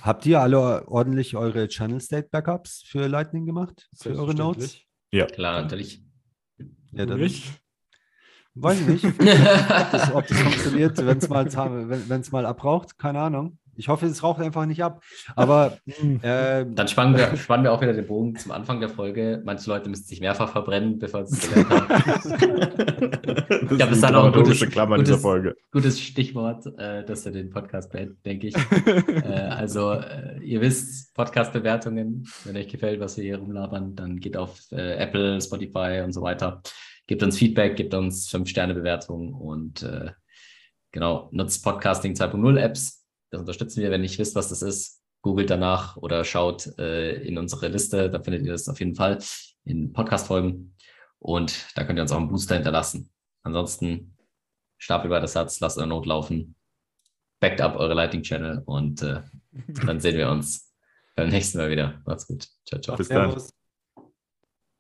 D: Habt ihr alle ordentlich eure Channel State Backups für Lightning gemacht? Für eure Nodes?
A: Selbstverständlich.
C: Ja.
B: Klar, natürlich.
D: Ja, dann
A: Nicht?
D: weiß ich nicht, ob das, ob das funktioniert, wenn es mal, wenn's mal abraucht. Keine Ahnung. Ich hoffe, es raucht einfach nicht ab. Aber äh,
B: Dann spannen wir, spannen wir auch wieder den Bogen zum Anfang der Folge. Manche Leute müssen sich mehrfach verbrennen, bevor sie es gelernt haben.
C: Ist
B: bis
C: die
B: dann noch ein gutes-
C: Klammer dieser
B: gutes-
C: Folge.
B: Gutes Stichwort, äh, dass wir den Podcast beenden, denke ich. äh, also, äh, ihr wisst, Podcast-Bewertungen, wenn euch gefällt, was wir hier rumlabern, dann geht auf äh, Apple, Spotify und so weiter. Gebt uns Feedback, gebt uns 5-Sterne-Bewertungen und äh, genau, nutzt Podcasting 2.0 Apps. Das unterstützen wir. Wenn ihr nicht wisst, was das ist, googelt danach oder schaut äh, in unsere Liste. Da findet ihr das auf jeden Fall in Podcast-Folgen. Und da könnt ihr uns auch einen Booster hinterlassen. Ansonsten Stapel über das Satz, lasst eure Not laufen, backt up eure Lighting Channel und äh, dann sehen wir uns beim nächsten Mal wieder. Macht's gut. Ciao, ciao.
C: Bis dann.
D: Servus.